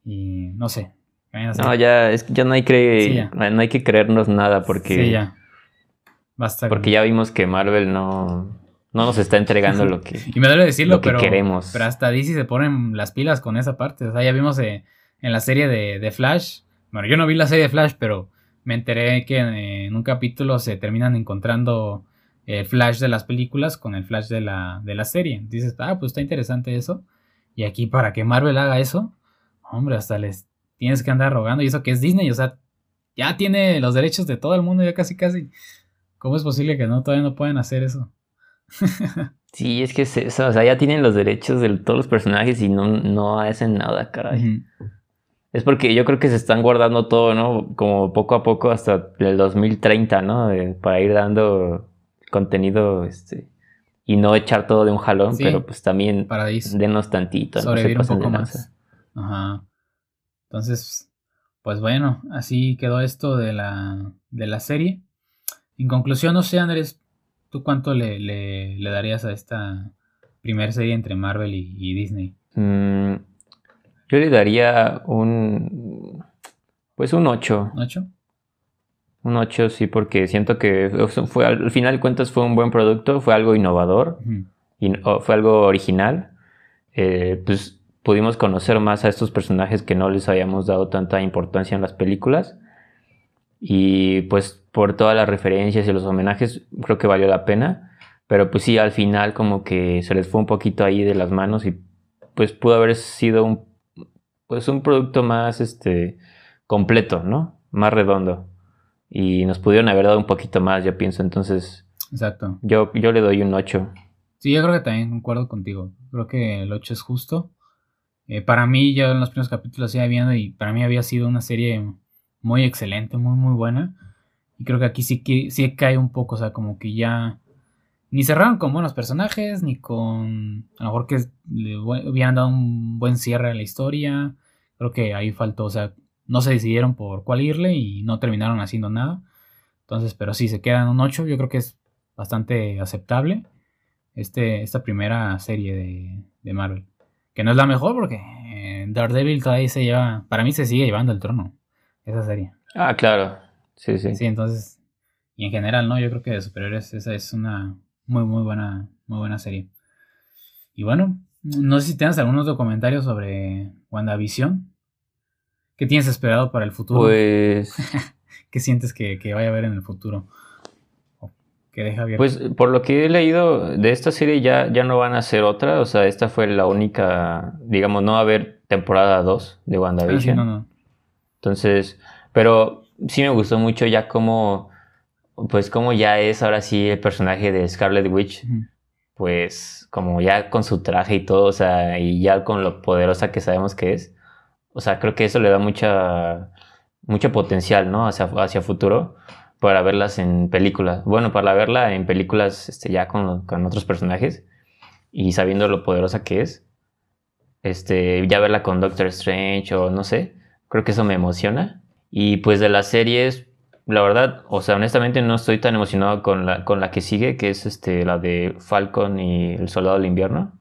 Y no sé. No, ya, es ya no hay, que, no hay que creernos nada porque... Sí, ya. Basta. Porque ya vimos que Marvel no... no nos está entregando lo que, <laughs> y me duele decirlo, lo que pero, queremos. pero hasta DC se ponen las pilas con esa parte. O sea, ya vimos eh, en la serie de, de Flash. Bueno, yo no vi la serie de Flash, pero me enteré que eh, en un capítulo se terminan encontrando el Flash de las películas con el Flash de la, de la serie. Dices, ah, pues está interesante eso. Y aquí para que Marvel haga eso, hombre, hasta les tienes que andar rogando. Y eso que es Disney, o sea, ya tiene los derechos de todo el mundo, ya casi casi. ¿Cómo es posible que no todavía no puedan hacer eso? <laughs> sí, es que es eso, o sea, ya tienen los derechos de todos los personajes y no, no hacen nada, caray. Es porque yo creo que se están guardando todo, ¿no? Como poco a poco hasta el 2030, ¿no? para ir dando contenido, este, y no echar todo de un jalón, pero pues también denos tantito. Sobrevivir un poco más. Ajá. Entonces, pues bueno, así quedó esto de la, de la serie. En conclusión, no sé, Andrés, ¿tú cuánto le, le, darías a esta primera serie entre Marvel y, Disney? Mm, yo le daría un. Pues un 8. ¿Un 8? Un 8, sí, porque siento que fue, al final de cuentas fue un buen producto, fue algo innovador, y, fue algo original. Eh, pues pudimos conocer más a estos personajes que no les habíamos dado tanta importancia en las películas. Y pues por todas las referencias y los homenajes, creo que valió la pena. Pero pues sí, al final como que se les fue un poquito ahí de las manos y pues pudo haber sido un pues un producto más este completo, ¿no? Más redondo. Y nos pudieron haber dado un poquito más, yo pienso. Entonces, Exacto. Yo, yo le doy un 8. Sí, yo creo que también concuerdo contigo. Creo que el 8 es justo. Eh, para mí, ya en los primeros capítulos iba viendo y para mí había sido una serie muy excelente, muy, muy buena. Y creo que aquí sí, que, sí cae un poco, o sea, como que ya ni cerraron con buenos personajes, ni con. A lo mejor que le hubieran dado un buen cierre a la historia. Creo que ahí faltó, o sea, no se decidieron por cuál irle y no terminaron haciendo nada. Entonces, pero sí, se quedan un 8, yo creo que es bastante aceptable este, esta primera serie de, de Marvel. Que no es la mejor porque eh, Daredevil todavía se lleva, para mí se sigue llevando el trono, esa serie. Ah, claro, sí, sí. Sí, entonces, y en general, ¿no? Yo creo que de superiores esa es una muy, muy buena, muy buena serie. Y bueno, no sé si tienes algún otro comentario sobre WandaVision. ¿Qué tienes esperado para el futuro? Pues. <laughs> ¿Qué sientes que, vaya a haber en el futuro? que deja abierto? Pues por lo que he leído de esta serie ya, ya no van a hacer otra. O sea, esta fue la única. Digamos, no va a haber temporada 2 de WandaVision. Ah, no, no. Entonces. Pero sí me gustó mucho ya como. Pues como ya es ahora sí el personaje de Scarlet Witch. Pues como ya con su traje y todo, o sea, y ya con lo poderosa que sabemos que es o sea, creo que eso le da mucha, mucho potencial, ¿no? Hacia, hacia futuro para verlas en películas. Bueno, para verla en películas este, ya con, con otros personajes y sabiendo lo poderosa que es. Este, ya verla con Doctor Strange o no sé, creo que eso me emociona. Y pues de las series, la verdad, o sea, honestamente no estoy tan emocionado con la, con la que sigue, que es este, la de Falcon y el Soldado del Invierno.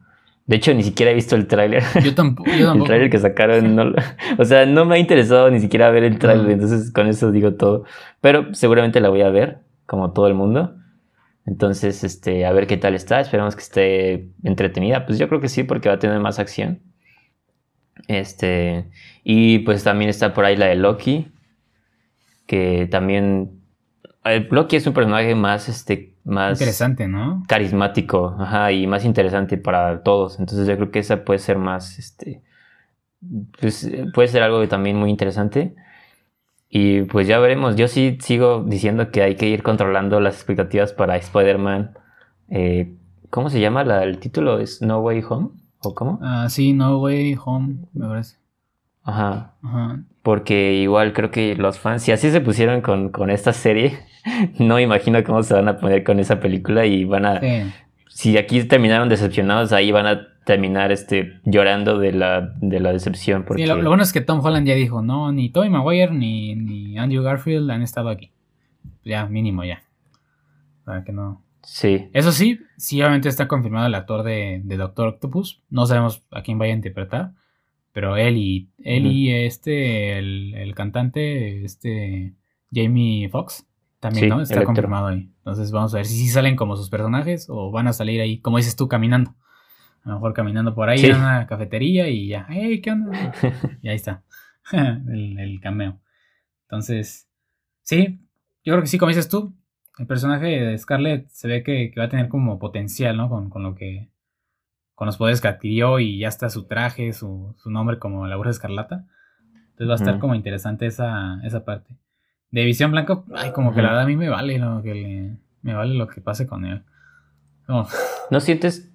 De hecho, ni siquiera he visto el tráiler. Yo, <laughs> tampoco. el tráiler que sacaron, <laughs> o sea, no me ha interesado ni siquiera ver el tráiler, entonces con eso digo todo. Pero seguramente la voy a ver, como todo el mundo. Entonces, este, a ver qué tal está. Esperamos que esté entretenida. Pues yo creo que sí, porque va a tener más acción. Este, y pues también está por ahí la de Loki, que también Loki es un personaje más, este, más interesante, ¿no? Carismático, ajá, y más interesante para todos. Entonces yo creo que esa puede ser más, este, pues, puede ser algo también muy interesante. Y pues ya veremos. Yo sí sigo diciendo que hay que ir controlando las expectativas para Spider-Man. Eh, ¿Cómo se llama la, el título? ¿Es No Way Home? ¿O cómo? Ah, sí, No Way Home, me parece. Ajá. Ajá. Porque igual creo que los fans, si así se pusieron con, con esta serie, <laughs> no imagino cómo se van a poner con esa película y van a... Si aquí terminaron decepcionados, ahí van a terminar este, llorando de la, de la decepción. Porque... lo, bueno es que Tom Holland ya dijo, no, ni Tobey Maguire ni, ni Andrew Garfield han estado aquí. Ya, mínimo ya. Para que no... Sí. Eso sí, sí obviamente está confirmado el actor de, de Doctor Octopus. No sabemos a quién vaya a interpretar. Pero él y, él y este, el, el, cantante, este, Jamie Foxx, También, ¿no? Está confirmado ahí. Entonces vamos a ver si sí salen como sus personajes o van a salir ahí, como dices tú, caminando. A lo mejor caminando por ahí en una cafetería y ya, hey, ¿qué onda? <laughs> y ahí está. <laughs> el, cameo. Entonces, sí, yo creo que sí, como dices tú, el personaje de Scarlett se ve que, va a tener como potencial, ¿no? Con, con, lo que. Con los poderes que adquirió y ya está su traje, su, su nombre como la Bruja Escarlata. Entonces va a estar como interesante esa, esa parte. De Visión Blanco, ay, como que la verdad a mí me vale, ¿no? Que me vale lo que pase con él. ¿No sientes?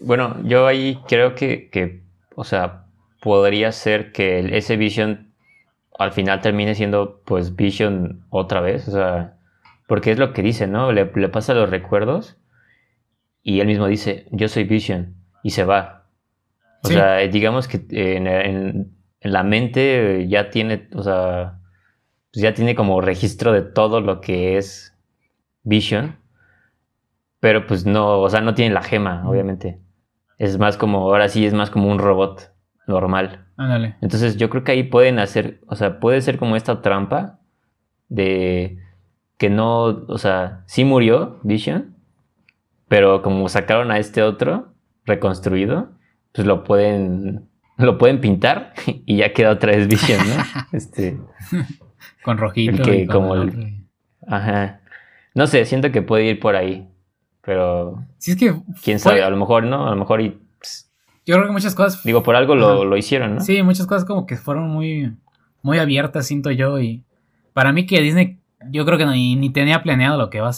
Bueno, yo ahí creo que, que o sea, podría ser que ese Vision al final termine siendo pues Vision otra vez, o sea, porque es lo que dice, ¿no? Le, pasa los recuerdos y él mismo dice, yo soy Vision y se va. O sea, digamos que en, la mente ya tiene, o sea, pues ya tiene como registro de todo lo que es Vision, pero pues no, o sea, no tiene la gema, obviamente. Es más como, ahora sí es más como un robot normal. Ándale. Entonces yo creo que ahí pueden hacer, o sea, puede ser como esta trampa de que no, o sea, sí murió Vision, pero como sacaron a este otro reconstruido, pues lo pueden lo pueden pintar <laughs> y ya queda otra vez Vision, ¿no? <laughs> Este con rojito que como el, ajá. No sé, siento que puede ir por ahí, pero sí es que quién sabe, a lo mejor no, a lo mejor y yo creo que muchas cosas. Digo, por algo lo, hicieron, ¿no? Sí, muchas cosas como que fueron muy, muy abiertas, siento yo. Y para mí que Disney, yo creo que ni, tenía planeado lo que, va,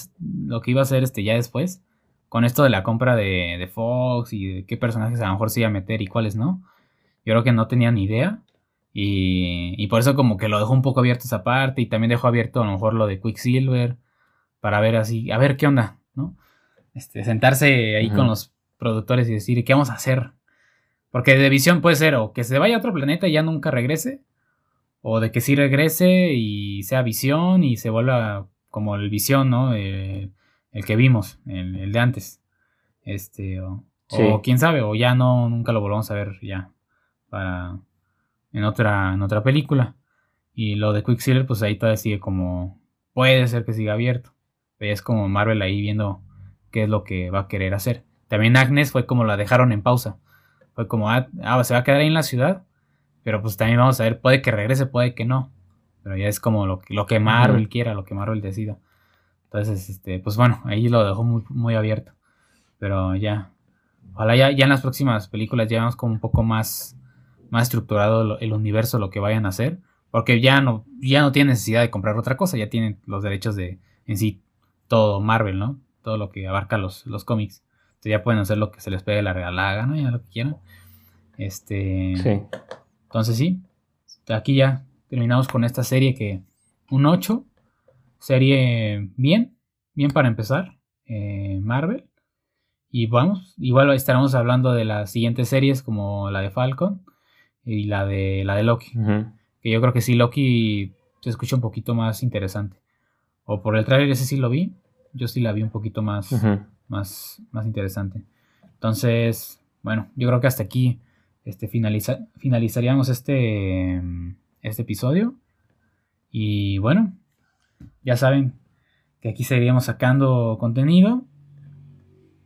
lo que iba a hacer este ya después. Con esto de la compra de, Fox y de qué personajes a lo mejor se iba a meter y cuáles no. Yo creo que no tenía ni idea. Y, y por eso como que lo dejó un poco abierto esa parte. Y también dejó abierto a lo mejor lo de Quicksilver. Para ver así, a ver qué onda, ¿no? Este, sentarse ahí con los productores y decir, ¿qué vamos a hacer? Porque de visión puede ser o que se vaya a otro planeta y ya nunca regrese, o de que sí regrese y sea visión y se vuelva como el visión, ¿no? Eh, el que vimos, el, de antes. Este, o, quién sabe, o ya no, nunca lo volvamos a ver ya para en otra, en otra película. Y lo de Quicksilver, pues ahí todavía sigue como, puede ser que siga abierto. Pero es como Marvel ahí viendo qué es lo que va a querer hacer. También Agnes fue como la dejaron en pausa fue como, ah, ah, se va a quedar ahí en la ciudad, pero pues también vamos a ver, puede que regrese, puede que no. Pero ya es como lo, lo que Marvel quiera, lo que Marvel decida. Entonces, este, pues bueno, ahí lo dejó muy, muy abierto. Pero ya, ojalá ya, ya en las próximas películas ya vemos como un poco más, más estructurado el universo, lo que vayan a hacer. Porque ya no, ya no tiene necesidad de comprar otra cosa, ya tienen los derechos de en sí todo Marvel, ¿no? Todo lo que abarca los, los cómics ya pueden hacer lo que se les pegue la regala gana, ya lo que quieran. Este. Sí. Entonces sí. Aquí ya terminamos con esta serie que. Un 8. Serie bien. Bien para empezar. Eh, Marvel. Y vamos. Igual estaremos hablando de las siguientes series como la de Falcon. Y la de la de Loki. Que yo creo que sí, Loki se escucha un poquito más interesante. O por el trailer ese sí lo vi. Yo sí la vi un poquito más más, más interesante. Entonces, bueno, yo creo que hasta aquí este, finaliza, finalizaríamos este, este episodio. Y bueno, ya saben que aquí seguiremos sacando contenido.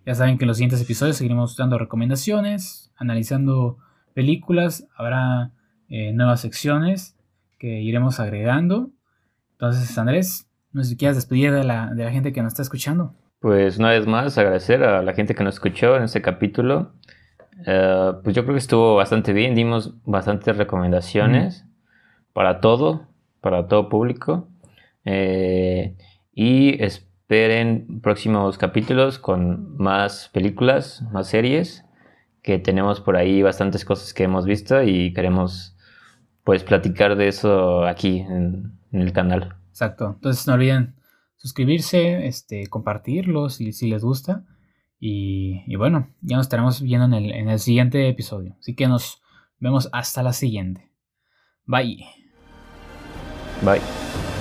Ya saben que en los siguientes episodios seguiremos dando recomendaciones, analizando películas. Habrá eh, nuevas secciones que iremos agregando. Entonces, Andrés, no sé si quieres despedir de la, de la gente que nos está escuchando. Pues una vez más agradecer a la gente que nos escuchó en este capítulo. Eh, pues yo creo que estuvo bastante bien, dimos bastantes recomendaciones para todo, para todo público. Eh, y esperen próximos capítulos con más películas, más series, que tenemos por ahí bastantes cosas que hemos visto y queremos pues platicar de eso aquí en, en el canal. Exacto, entonces no olviden suscribirse, este, compartirlo si, si les gusta. Y, bueno, ya nos estaremos viendo en el, en el siguiente episodio. Así que nos vemos hasta la siguiente. Bye. Bye.